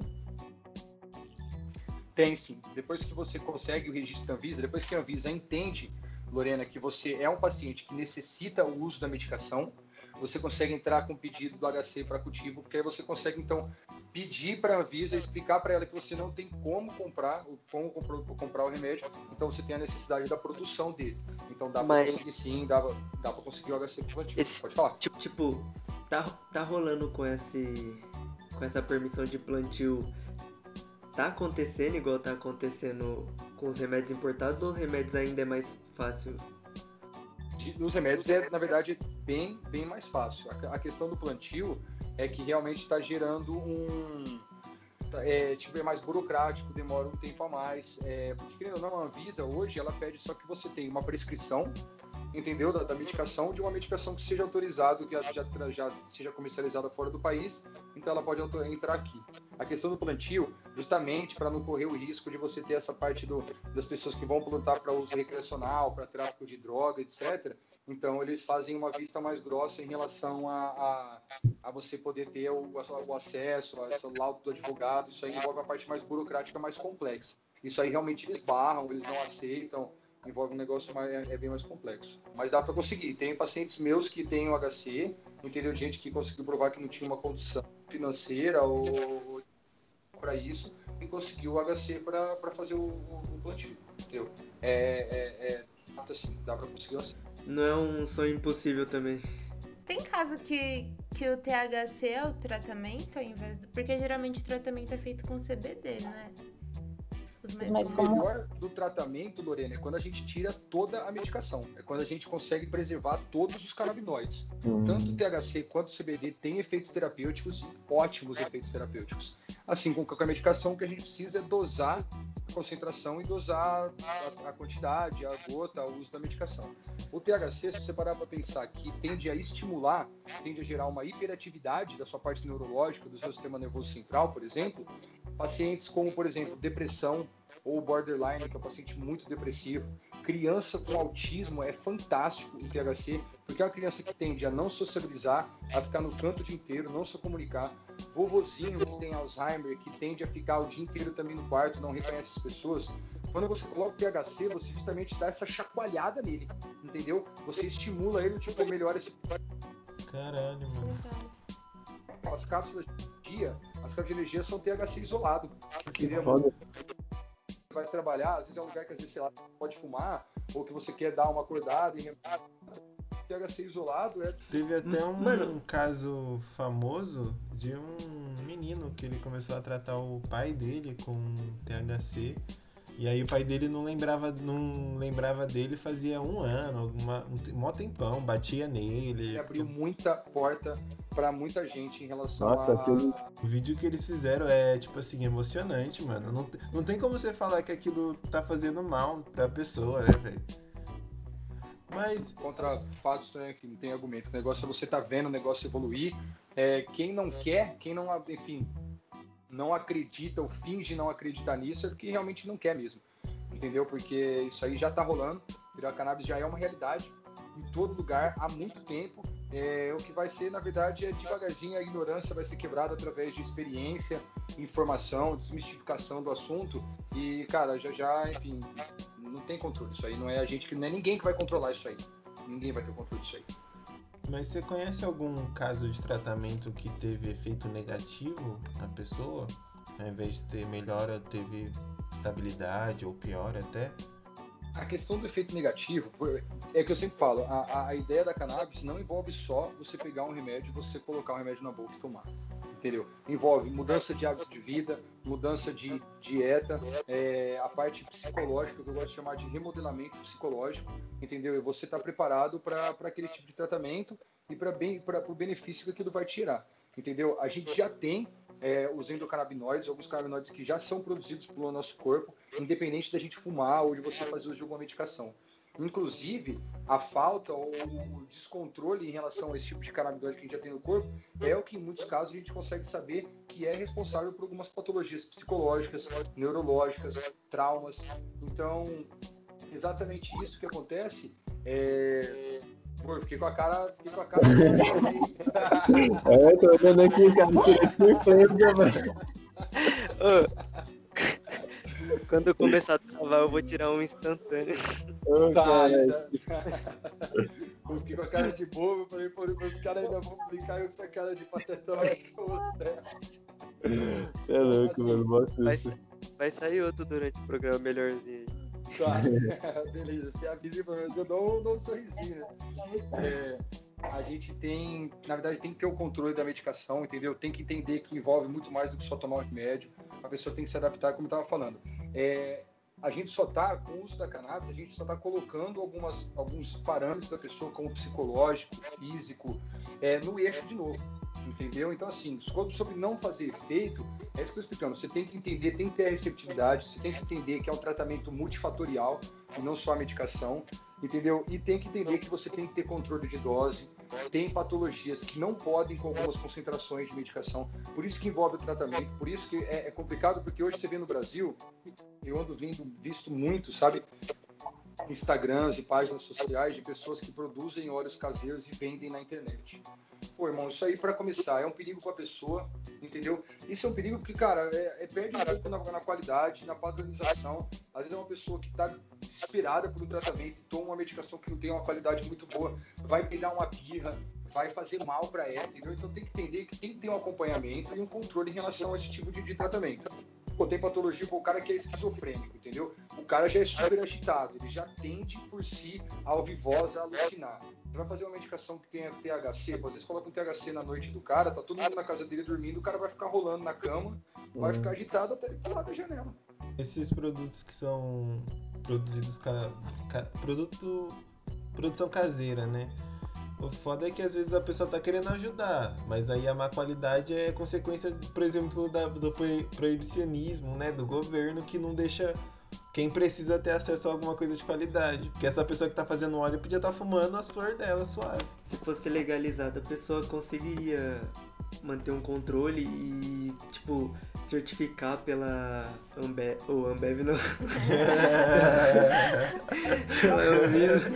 Tem sim. Depois que você consegue o registro da Anvisa, depois que a Anvisa entende, Lorena, que você é um paciente que necessita o uso da medicação, você consegue entrar com pedido do HC para cultivo, porque aí você consegue então pedir para a Anvisa, explicar para ela que você não tem como comprar, como comprar o remédio, então você tem a necessidade da produção dele. Então dá para conseguir sim, dá, dá para conseguir o HC plantio. Esse- Pode falar. Tipo, tipo, tá, tá rolando com esse. com essa permissão de plantio. Tá acontecendo igual tá acontecendo com os remédios importados ou os remédios ainda é mais fácil? de- nos remédios é, na verdade, bem, bem mais fácil. A, questão do plantio é que realmente está gerando um. tá- É, tipo, é mais burocrático, demora um tempo a mais. É, porque, querendo ou não, a Anvisa hoje ela pede só que você tenha uma prescrição, entendeu? Da, da medicação, de uma medicação que seja autorizada, que já, já, seja comercializada fora do país, então ela pode entrar aqui. A questão do plantio, justamente para não correr o risco de você ter essa parte do, das pessoas que vão plantar para uso recreacional, para tráfico de droga, etc. Então, eles fazem uma vista mais grossa em relação a, a, a você poder ter o, o acesso, esse laudo do advogado. Isso aí envolve a parte mais burocrática, mais complexa. Isso aí realmente eles barram, eles não aceitam, envolve um negócio mais, é, é bem mais complexo. Mas dá para conseguir. Tem pacientes meus que têm o HC, entendeu? Gente que conseguiu provar que não tinha uma condição financeira ou para isso e conseguiu o HC para fazer o, o, o plantio, entendeu? É, é, é assim, dá para conseguir assim. Não é um sonho impossível também. Tem caso que, que o THC é o tratamento ao invés do. Porque geralmente o tratamento é feito com CBD, né? Os mais Mas O comuns. melhor do tratamento, Lorena, é quando a gente tira toda a medicação. É quando a gente consegue preservar todos os canabinoides. Tanto o THC quanto o CBD têm efeitos terapêuticos, ótimos efeitos terapêuticos. Assim como com a medicação, o que a gente precisa é dosar a concentração e dosar a, a quantidade, a gota, o uso da medicação. O THC, se você parar para pensar que tende a estimular, tende a gerar uma hiperatividade da sua parte neurológica, do seu sistema nervoso central, por exemplo, pacientes como, por exemplo, depressão ou borderline, que é um paciente muito depressivo, criança com autismo é fantástico o THC, porque é uma criança que tende a não sociabilizar, a ficar no canto o dia inteiro, não se comunicar. Vovozinho que tem Alzheimer, que tende a ficar o dia inteiro também no quarto, não reconhece as pessoas. Quando você coloca o THC, você justamente dá essa chacoalhada nele, entendeu? Você estimula ele, tipo, melhora esse Caralho, mano. as cápsulas de energia, as cápsulas de energia são THC isolado. Entendeu? Vai trabalhar, às vezes é um lugar que às vezes, sei lá, pode fumar, ou que você quer dar uma acordada e THC isolado é Teve até um, Mano. um caso famoso de um menino que ele começou a tratar o pai dele com THC. E aí o pai dele não lembrava, não lembrava dele fazia um ano, alguma, um mó tempão, batia nele. ele abriu muita porta para muita gente em relação Nossa, a. aquele- O vídeo que eles fizeram é, tipo assim, emocionante, mano. Não, não tem como você falar que aquilo tá fazendo mal pra pessoa, né, velho? Mas, Contra fatos, né, enfim, não tem argumento. O negócio é você tá vendo o negócio evoluir. É, quem não quer, quem não, enfim, não acredita ou finge não acreditar nisso é porque realmente não quer mesmo. Entendeu? Porque isso aí já tá rolando. A cannabis já é uma realidade em todo lugar há muito tempo. É, o que vai ser, na verdade, é devagarzinho a ignorância vai ser quebrada através de experiência, informação, desmistificação do assunto. E, cara, já já, enfim, não tem controle. Isso aí não é a gente que não é ninguém que vai controlar isso aí. Ninguém vai ter controle disso aí. Mas você conhece algum caso de tratamento que teve efeito negativo na pessoa? Ao invés de ter melhora, teve estabilidade ou pior até? A questão do efeito negativo é que eu sempre falo, a, a- ideia da cannabis não envolve só você pegar um remédio e você colocar o remédio na boca e tomar. Entendeu? Envolve mudança de hábito de vida, mudança de dieta, é, a parte psicológica, que eu gosto de chamar de remodelamento psicológico, entendeu? E você está preparado para aquele tipo de tratamento e para o benefício que aquilo vai tirar, entendeu? A gente já tem é, os endocannabinoides, alguns canabinoides que já são produzidos pelo nosso corpo, independente da gente fumar ou de você fazer uso de alguma medicação. Inclusive, a falta ou o descontrole em relação a esse tipo de canabinoide que a gente já tem no corpo é o que, em muitos casos, a gente consegue saber que é responsável por algumas patologias psicológicas, neurológicas, traumas. Então, exatamente isso que acontece. É... Pô, fiquei com a cara. Fiquei com a cara. é, tô olhando aqui, cara, que surpresa, mano. Quando eu começar a travar, eu vou tirar um instantâneo. Ô, Tá, cara, já- Eu fiquei com a cara de bobo, eu falei, pô, os caras ainda vão brincar eu com essa cara de patetão. Você é louco, mano. Mó Vai, susto. vai sair outro durante o programa melhorzinho aí. Tá, beleza, você avisa pra mim, eu dou, um- dou um sorrisinho. É, a gente tem, na verdade, tem que ter o controle da medicação, entendeu? Tem que entender que envolve muito mais do que só tomar um remédio. A pessoa tem que se adaptar, como eu estava falando. É, a gente só está, com o uso da cannabis, a gente só está colocando algumas, alguns parâmetros da pessoa, como psicológico, físico, é, no eixo de novo. Entendeu? Então, assim, sobre não fazer efeito, é isso que eu estou explicando. Você tem que entender, tem que ter a receptividade, você tem que entender que é um tratamento multifatorial e não só a medicação, entendeu? E tem que entender que você tem que ter controle de dose, tem patologias que não podem com algumas concentrações de medicação, por isso que envolve o tratamento, por isso que é, é complicado, porque hoje você vê no Brasil, eu ando vindo, visto muito, sabe? Instagrams e páginas sociais de pessoas que produzem óleos caseiros e vendem na internet. Pô, irmão, isso aí para começar é um perigo para a pessoa, entendeu? Isso é um perigo porque, cara, é, é perde um pouco na, na qualidade, na padronização. Às vezes é uma pessoa que está desesperada por um tratamento e toma uma medicação que não tem uma qualidade muito boa, vai pegar uma birra, vai fazer mal para ela, entendeu? Então tem que entender que tem que ter um acompanhamento e um controle em relação a esse tipo de, de tratamento. Pô, tem patologia, pô, o cara que é esquizofrênico, entendeu? O cara já é super agitado, ele já tende por si a ouvir voz, a alucinar. Você vai fazer uma medicação que tenha THC, pô, às vezes coloca um THC na noite do cara, tá todo mundo na casa dele dormindo, o cara vai ficar rolando na cama, vai ficar agitado até ele pular da janela. Esses produtos que são produzidos ca... ca- produto produção caseira, né? O foda é que às vezes a pessoa tá querendo ajudar, mas aí a má qualidade é consequência, por exemplo, da- do proi- proibicionismo, né, do governo que não deixa quem precisa ter acesso a alguma coisa de qualidade. Porque essa pessoa que tá fazendo óleo podia estar fumando as flores dela suave. Se fosse legalizado, a pessoa conseguiria manter um controle e, tipo, certificar pela Ambev. Ou Ambev não. pela Anvisa.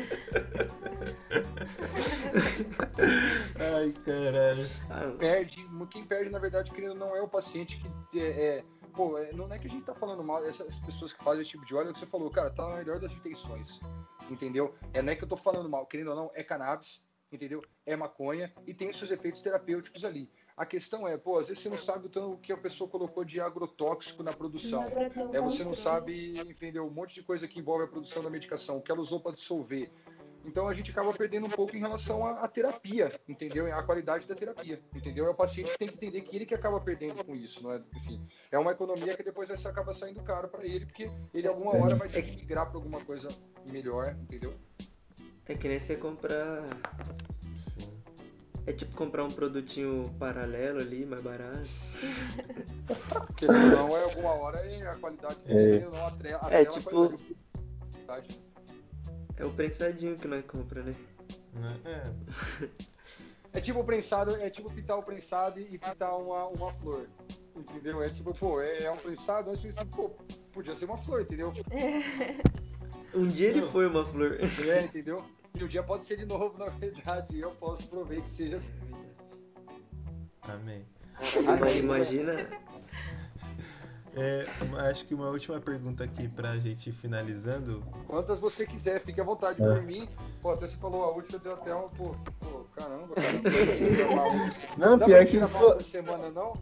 Ai, caralho. Ah, perde, quem perde, na verdade, querendo ou não é o paciente que é, é- pô, é- não é que a gente tá falando mal, essas pessoas que fazem esse tipo de óleo, é o que você falou, cara, tá na melhor das intenções, entendeu? É, não é que eu tô falando mal, querendo ou não, é cannabis, entendeu? É maconha e tem os seus efeitos terapêuticos ali. A questão é, pô, às vezes você não sabe o tanto que a pessoa colocou de agrotóxico na produção. É, você não sabe, entendeu? Um monte de coisa que envolve a produção da medicação, o que ela usou para dissolver. Então a gente acaba perdendo um pouco em relação à, à terapia, entendeu? A qualidade da terapia, entendeu? É o paciente que tem que entender que ele que acaba perdendo com isso, não é? Enfim, é uma economia que depois essa acaba saindo caro para ele, porque ele alguma hora vai ter que migrar para alguma coisa melhor, entendeu? É que nem você comprar. É tipo comprar um produtinho paralelo ali, mais barato. Porque não é alguma hora é a qualidade dele não atrela, atrela a tipo-. É o prensadinho que nós compra, né? Né? É. É tipo o prensado, é tipo pintar o prensado e pintar uma, uma flor. Entendeu? É tipo, pô, é, é um prensado, mas assim, pô, podia ser uma flor, entendeu? Um dia ele foi uma flor. É, entendeu? E o dia pode ser de novo, na verdade, e eu posso prover que seja assim. Amém. Mas imagina. É, acho que uma última pergunta aqui pra gente ir finalizando. Quantas você quiser, fique à vontade É. por mim. Pô, até você falou a última, deu até uma, pô, pô caramba, cara. Não, Não, Dá pior que gravar pô- semana, não?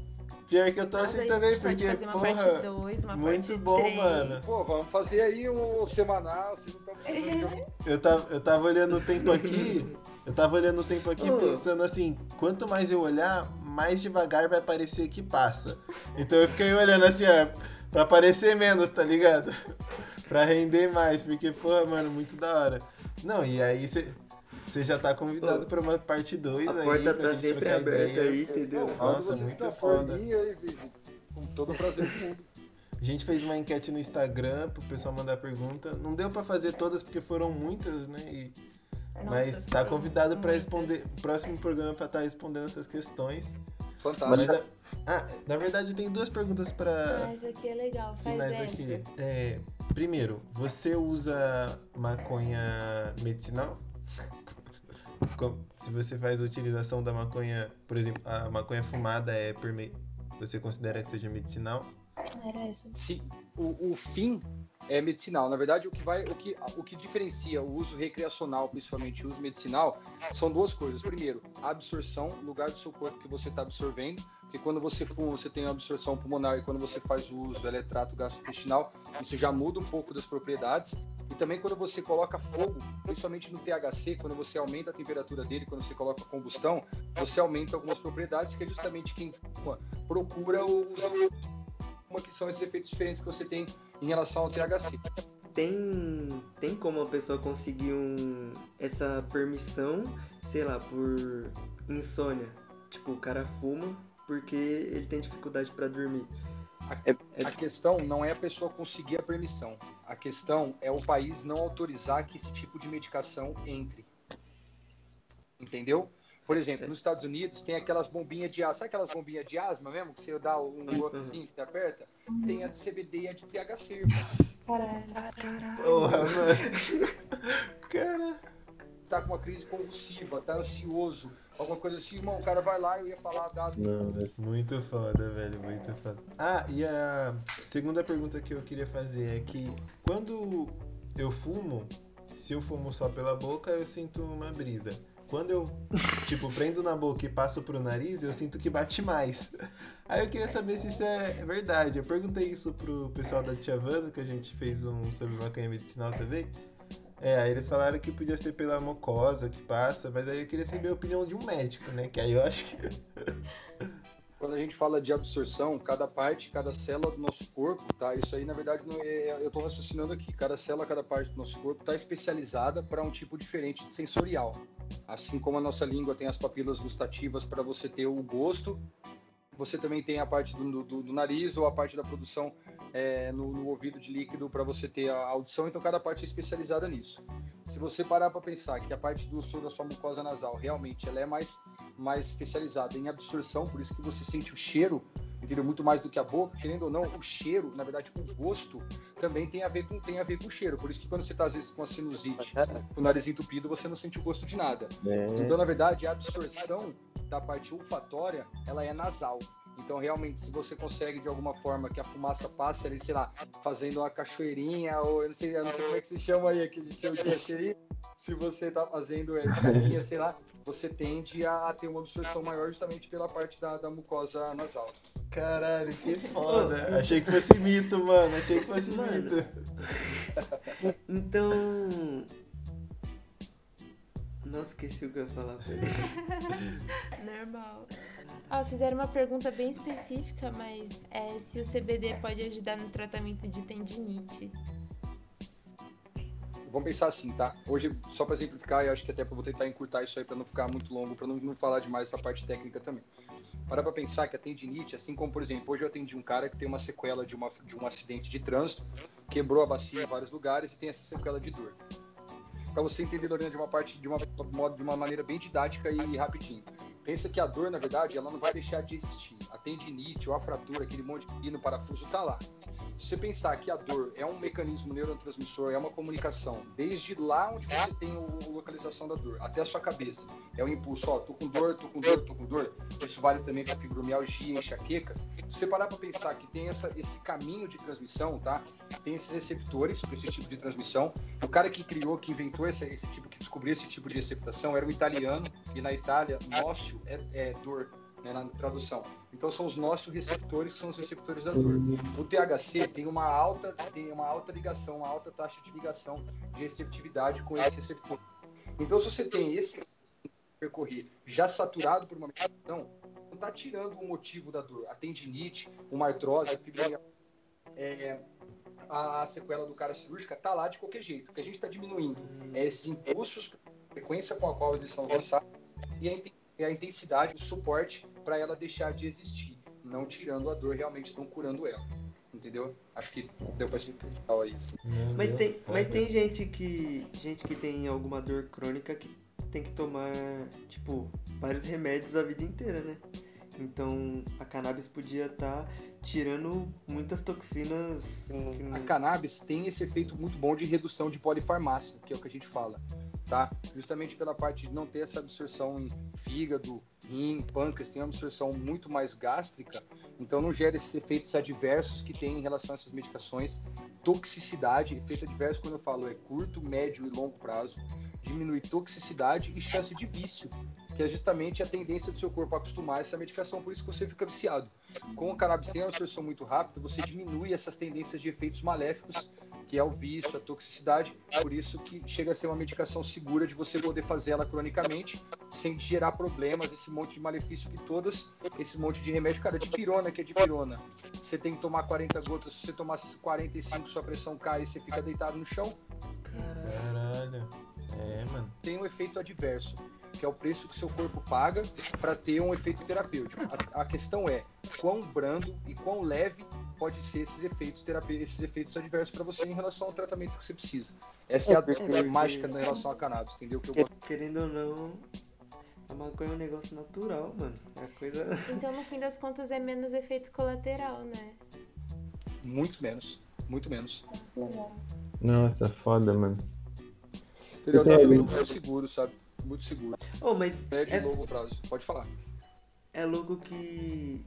Pior que eu tô Mas assim também, porque, fazer uma porra, parte 2, uma muito parte bom, três. mano. Pô, vamos fazer aí um semanal, se não tá precisando de um- Eu tava, eu tava olhando o tempo aqui, eu tava olhando o tempo aqui pensando assim, quanto mais eu olhar, mais devagar vai parecer que passa. Então eu fiquei olhando assim, ó, pra parecer menos, tá ligado? pra render mais, porque, porra, mano, muito da hora. Não, e aí você já tá convidado Ô. pra uma parte 2 A aí. porta pra tá gente sempre aberta ideia. aí, entendeu? Nossa, você muito foda. aí, com todo o prazer do mundo. A gente fez uma enquete no Instagram pro pessoal mandar pergunta. Não deu pra fazer todas porque foram muitas, né? E- mas tá foram convidado pra muitas. responder. Próximo programa pra estar respondendo essas questões. Fantástico. Mas, a- ah, na verdade tem duas perguntas pra Mas aqui é legal, faz finais essa. aqui. É, primeiro, você usa maconha medicinal? Se você faz a utilização da maconha, por exemplo, a maconha fumada é perme... você considera que seja medicinal? Era essa. Sim, o, o fim é medicinal. Na verdade, o que vai, o que, o que diferencia o uso recreacional, principalmente o uso medicinal, são duas coisas. Primeiro, a absorção, o lugar do seu corpo que você está absorvendo, porque quando você fuma, você tem absorção pulmonar e quando você faz o uso do eletrato gastrointestinal, isso já muda um pouco das propriedades. E também quando você coloca fogo, principalmente no THC, quando você aumenta a temperatura dele, quando você coloca combustão, você aumenta algumas propriedades que é justamente quem fuma procura uso uma que são esses efeitos diferentes que você tem em relação ao THC. Tem, tem como a pessoa conseguir um, essa permissão, sei lá, por insônia? Tipo, o cara fuma porque ele tem dificuldade pra dormir. A, a questão não é a pessoa conseguir a permissão. A questão é o país não autorizar que esse tipo de medicação entre. Entendeu? Por exemplo, nos Estados Unidos tem aquelas bombinhas de asma. Sabe aquelas bombinhas de asma mesmo? Que você dá um puffzinho, que você aperta? Tem a de CBD e a de THC. Caralho. Porra, mano. Cara. Tá com uma crise convulsiva, tá ansioso, alguma coisa assim, irmão, o cara vai lá e eu ia falar dado. Não, mas muito foda, velho, muito foda. Ah, e a segunda pergunta que eu queria fazer é que quando eu fumo, se eu fumo só pela boca, eu sinto uma brisa. Quando eu, tipo, prendo na boca e passo pro nariz, eu sinto que bate mais. Aí eu queria saber se isso é verdade. Eu perguntei isso pro pessoal da Tia Vanda, que a gente fez um sobre maconha medicinal também. É, aí eles falaram que podia ser pela mucosa que passa, mas aí eu queria saber a opinião de um médico, né? Que aí eu acho que. Quando a gente fala de absorção, cada parte, cada célula do nosso corpo, tá? Isso aí, na verdade, não é, eu estou raciocinando aqui. Cada célula, cada parte do nosso corpo está especializada para um tipo diferente de sensorial. Assim como a nossa língua tem as papilas gustativas para você ter o gosto, você também tem a parte do, do- do nariz ou a parte da produção é, no, no ouvido de líquido para você ter a audição. Então, cada parte é especializada nisso. Se você parar para pensar que a parte do sul da sua mucosa nasal realmente ela é mais, mais especializada em absorção, por isso que você sente o cheiro, entendeu? Muito mais do que a boca, querendo ou não, o cheiro, na verdade, o gosto também tem a ver com tem a ver com o cheiro. Por isso que quando você está às vezes com a sinusite, com o nariz entupido, você não sente o gosto de nada. Então, na verdade, a absorção da parte olfatória, ela é nasal. Então, realmente, se você consegue de alguma forma que a fumaça passe ali, sei lá, fazendo uma cachoeirinha, ou eu não sei, eu não sei como é que se chama aí aquele show de cachoeirinha, se você tá fazendo é, escadinha, sei lá, você tende a ter uma absorção maior justamente pela parte da, da mucosa nasal. Caralho, que foda. Achei que fosse mito, mano. Achei que fosse Mano. mito. Então. Nossa, esqueci o que eu ia falar. Normal. Ó, fizeram uma pergunta bem específica, mas é se o CBD pode ajudar no tratamento de tendinite. Vamos pensar assim, tá? Hoje, só para exemplificar, eu acho que até vou tentar encurtar isso aí para não ficar muito longo, para não, não falar demais essa parte técnica também. Para pra pensar que a tendinite, assim como, por exemplo, hoje eu atendi um cara que tem uma sequela de, uma, de um acidente de trânsito, quebrou a bacia em vários lugares e tem essa sequela de dor. Para você entender, Lorena, de uma parte, de uma, de uma maneira bem didática e rapidinho. Pensa que a dor, na verdade, ela não vai deixar de existir. A tendinite ou a fratura, aquele monte de pino, parafuso, tá lá. Se você pensar que a dor é um mecanismo neurotransmissor, é uma comunicação, desde lá onde você tem o, a localização da dor, até a sua cabeça, é o impulso, ó, tô com dor, tô com dor, tô com dor. Isso vale também para fibromialgia, enxaqueca. Se você parar para pensar que tem essa, esse caminho de transmissão, tá? Tem esses receptores para esse tipo de transmissão. O cara que criou, que inventou esse, esse tipo, que descobriu esse tipo de receptação era um italiano, e na Itália, nócio é, é dor, né, na tradução. Então são os nossos receptores que são os receptores da dor. O THC tem uma alta, tem uma alta ligação, uma alta taxa de ligação de receptividade com esse receptor. Então se você tem esse percorrer já saturado por uma medicação, não está tirando o motivo da dor. A tendinite, uma artrose, a fibromialgia, é, a, sequela do cara cirúrgica está lá de qualquer jeito. O que a gente está diminuindo é esses impulsos, a frequência com a qual eles são lançados e a, inten- e a intensidade, o suporte para ela deixar de existir. Não tirando a dor, realmente estão curando ela. entendeu? Acho que deu pra explicar isso. Mas tem, foda. mas tem gente que. Gente que tem alguma dor crônica que tem que tomar, tipo, vários remédios a vida inteira, né? Então a cannabis podia estar tirando muitas toxinas. que não- A cannabis tem esse efeito muito bom de redução de polifarmácia, que é o que a gente fala, tá? Justamente pela parte de não ter essa absorção em fígado, rim, pâncreas, tem uma absorção muito mais gástrica, então não gera esses efeitos adversos que tem em relação a essas medicações. Toxicidade, efeito adverso quando eu falo é curto, médio e longo prazo, diminui toxicidade e chance de vício, que é justamente a tendência do seu corpo a acostumar essa medicação, por isso que você fica viciado. Com o cannabis tem uma absorção muito rápida, você diminui essas tendências de efeitos maléficos, que é o vício, a toxicidade, por isso que chega a ser uma medicação segura de você poder fazer ela cronicamente, sem gerar problemas, esse monte de malefício que todas, esse monte de remédio, cara, de pirona que é de pirona. Você tem que tomar 40 gotas, se você tomar 45, sua pressão cai e você fica deitado no chão, Caralho. É, mano. tem um efeito adverso, que é o preço que seu corpo paga para ter um efeito terapêutico. A, a questão é quão brando e quão leve pode ser esses efeitos terapê esses efeitos adversos para você em relação ao tratamento que você precisa. Essa é a, É, porque- é a mágica em relação a cannabis, entendeu? Que eu que- Querendo ou não, a maconha é um negócio natural, mano. É coisa. Então, no fim das contas, é menos efeito colateral, né? muito menos, muito menos. Nossa, foda, mano. Entendeu? É muito seguro, sabe? Muito seguro. Oh, mas Médio e é, longo prazo. Pode falar. é louco que.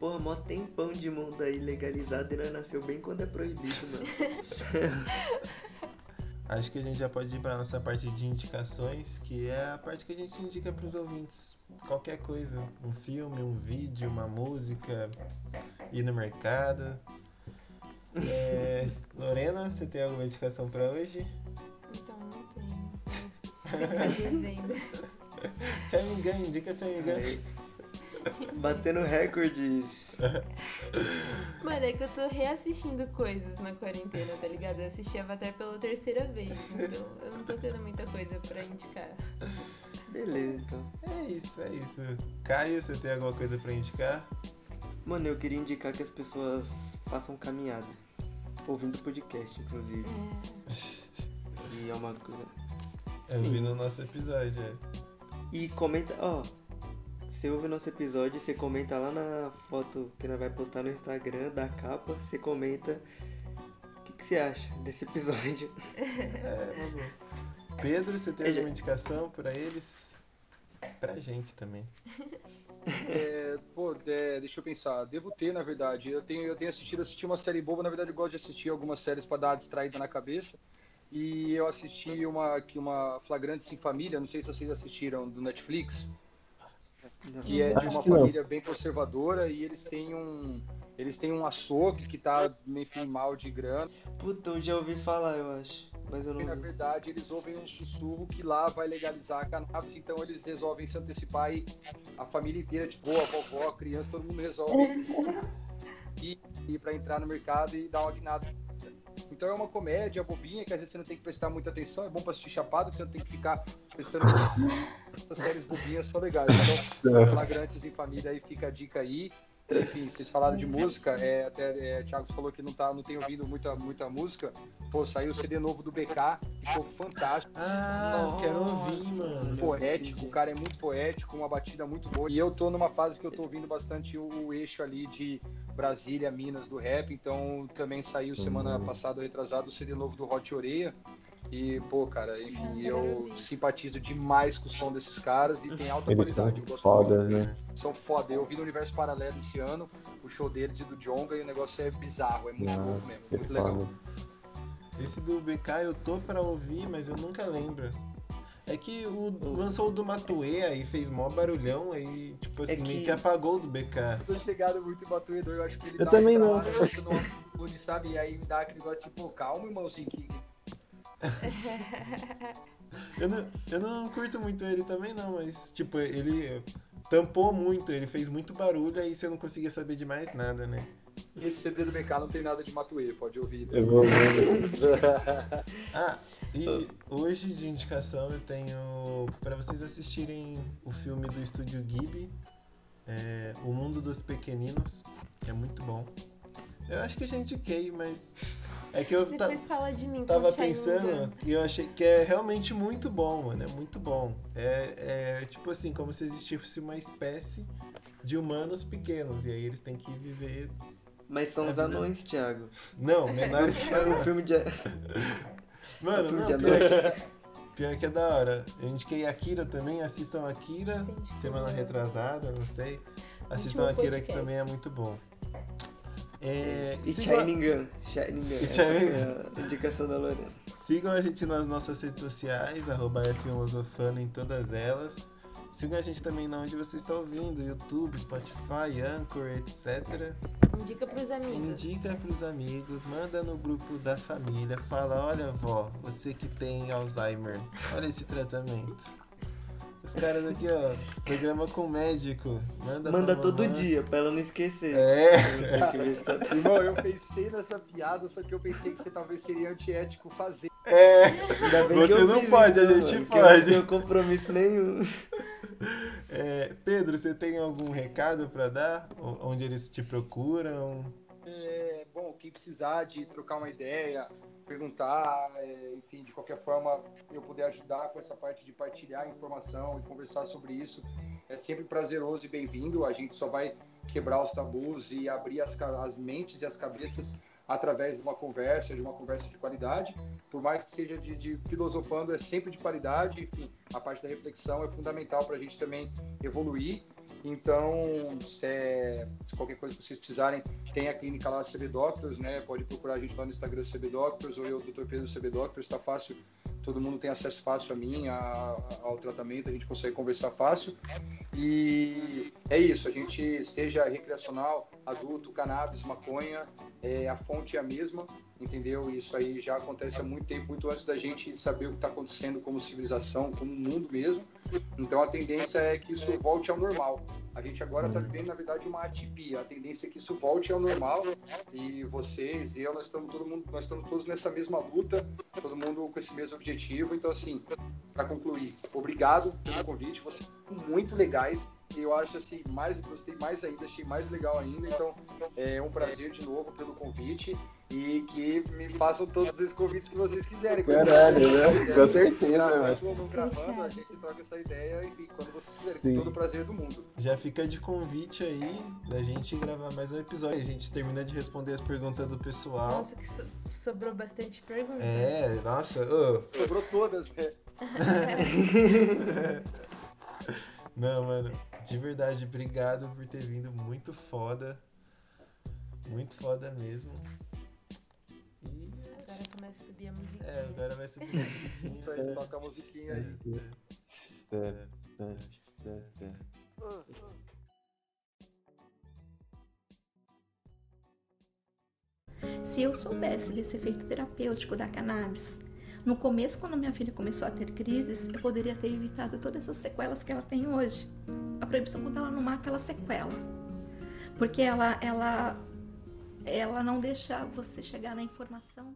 Porra, mó tempão de mundo aí legalizado e nós nasceu bem quando é proibido, mano. Acho que a gente já pode ir pra nossa parte de indicações, que é a parte que a gente indica pros ouvintes. Qualquer coisa. Um filme, um vídeo, uma música, ir no mercado. É, Lorena, você tem alguma indicação pra hoje? Então, não tenho. Ficar devendo. Tchamingan, indica Tchamingan. Batendo recordes. Mano, é que eu tô reassistindo coisas na quarentena, tá ligado? Eu assisti Avatar pela terceira vez, então eu não tô tendo muita coisa pra indicar. Beleza, então. É isso, é isso. Caio, você tem alguma coisa pra indicar? Mano, eu queria indicar que as pessoas façam caminhada. Ouvindo podcast, inclusive. E é uma coisa. Eu Sim. vi no nosso episódio, é. E comenta, ó. Você ouve o nosso episódio, você comenta lá na foto que nós vai postar no Instagram da capa, você comenta o que, que você acha desse episódio. É, vamos. Pedro, você tem alguma indicação pra eles? Pra gente também. É, pô, é, deixa eu pensar. Devo ter, na verdade. Eu tenho, eu tenho assistido, assisti uma série boba. Na verdade, eu gosto de assistir algumas séries pra dar uma distraída na cabeça. E eu assisti uma, que uma Flagrante Sem Família, não sei se vocês assistiram, do Netflix, que é de uma não. família bem conservadora e eles têm um. Eles têm um açougue que tá, enfim, mal de grana. Puta, eu já ouvi falar, eu acho. Mas eu E na não. verdade eles ouvem um sussurro que lá vai legalizar a cannabis, então eles resolvem se antecipar e a família inteira, tipo, a vovó, a criança, todo mundo resolve ir, ir para entrar no mercado e dar uma guinada. Então é uma comédia bobinha que às vezes você não tem que prestar muita atenção, é bom para assistir chapado, que você não tem que ficar prestando essas séries bobinhas são legais. Então, flagrantes em família aí fica a dica aí. Enfim, vocês falaram de música, é, até é, Thiago falou que não, tá, não tem ouvido muita, muita música. Pô, saiu o CD novo do BK, ficou fantástico. Ah, Nossa, quero ouvir, mano. Poético, o cara é muito poético, uma batida muito boa. E eu tô numa fase que eu tô ouvindo bastante o, o eixo ali de Brasília, Minas do rap. Então também saiu semana passada, retrasado, o CD novo do Hot Oreia. E, pô, cara, enfim, eu simpatizo demais com o som desses caras e tem alta Eles são qualidade. Eu gosto foda, muito. né? São foda. Eu vi no Universo Paralelo esse ano o show deles e do Jonga e o negócio é bizarro, é muito louco mesmo, que muito legal. foda. Esse do BK eu tô pra ouvir, mas eu nunca lembro. É que o, lançou o do Matuê e fez mó barulhão aí, tipo assim, É meio que- que apagou o do BK. Eu sou chegado muito em Batuído, eu acho que ele Eu dá também não. não acude, sabe? E aí me dá aquele negócio tipo, calma, irmãozinho, que Eu não, eu não curto muito ele também não, mas tipo, ele tampou muito, ele fez muito barulho aí você não conseguia saber de mais nada, né? esse CD do BK não tem nada de Matuê, pode ouvir. Eu vou ver. Ah, e hoje de indicação eu tenho pra vocês assistirem o filme do estúdio Ghibli, é, O Mundo dos Pequeninos, que é muito bom. Eu acho que eu já indiquei, mas. É que eu Depois fala de mim. tava pensando que eu achei que é realmente muito bom, mano. É muito bom. É, é tipo assim, como se existisse uma espécie de humanos pequenos. E aí eles têm que viver. Mas são os anões, Thiago. Não, menores que É um filme de. Mano, É um filme não, de pior, anões. que, pior que é da hora. Eu indiquei Akira também, assistam Akira, Sim. semana retrasada, não sei. Assistam Akira que também é muito bom. É, E sigam- Shining Gun. Shining Gun. E Essa foi a indicação da Lorena. Sigam a gente nas nossas redes sociais, arroba F1losofano em todas elas. Sigam a gente também na onde você está ouvindo, YouTube, Spotify, Anchor, etc. Indica pros amigos. Indica pros amigos, manda no grupo da família, fala, olha vó, você que tem Alzheimer, olha esse tratamento. Os caras aqui, ó, programa com médico, manda Manda todo mamãe. dia, pra ela não esquecer. É. Se tá- Irmão, eu pensei nessa piada, só que eu pensei que você talvez seria antiético fazer. É, Ainda bem que Você eu não fiz, pode, a então, gente mano, que Eu pode. não tenho compromisso nenhum. é, Pedro, você tem algum recado pra dar? Onde eles te procuram? É, bom, quem precisar de trocar uma ideia, perguntar, é, enfim, de qualquer forma eu puder ajudar com essa parte de partilhar informação e conversar sobre isso, é sempre prazeroso e bem-vindo. A gente só vai quebrar os tabus e abrir as, as mentes e as cabeças através de uma conversa, de uma conversa de qualidade. Por mais que seja de, de filosofando, é sempre de qualidade. Enfim, a parte da reflexão é fundamental para a gente também evoluir. Então, se, é- se qualquer coisa que vocês precisarem, tem a clínica lá, CB Doctors, né? Pode procurar a gente lá no Instagram CB Doctors ou eu, Dr. Pedro CB Doctors, tá fácil. Todo mundo tem acesso fácil a mim, a- ao tratamento, a gente consegue conversar fácil. E é isso, a gente seja recreacional, adulto, cannabis, maconha, é, a fonte é a mesma, entendeu? Isso aí já acontece há muito tempo, muito antes da gente saber o que está acontecendo como civilização, como mundo mesmo. Então a tendência é que isso volte ao normal. A gente agora está vivendo, na verdade, uma atipia. A tendência é que isso volte ao normal. E vocês e eu, nós estamos todo mundo, nós estamos todos nessa mesma luta, todo mundo com esse mesmo objetivo. Então, assim, para concluir, obrigado pelo convite. Vocês são muito legais. Eu acho assim, mais gostei mais ainda, achei mais legal ainda. Então, é um prazer de novo pelo convite e que me façam todos esses convites que vocês quiserem. Caralho, né? Com certeza, mano. ou não gravando, a gente troca essa ideia, enfim, quando vocês quiserem, com todo o prazer do mundo. Já fica de convite aí da gente gravar mais um episódio. A gente termina de responder as perguntas do pessoal. Nossa, que so- sobrou bastante pergunta. É, nossa, ô. Sobrou todas, né? Não, mano, de verdade, obrigado por ter vindo. Muito foda. Muito foda mesmo. Agora começa a subir a musiquinha. é, agora vai subir um pouquinho. Isso aí, toca a musiquinha aí. Se eu soubesse desse efeito terapêutico da cannabis, no começo, quando minha filha começou a ter crises, eu poderia ter evitado todas essas sequelas que ela tem hoje. A proibição, quando ela não mata, ela sequela. Porque ela, ela, ela não deixa você chegar na informação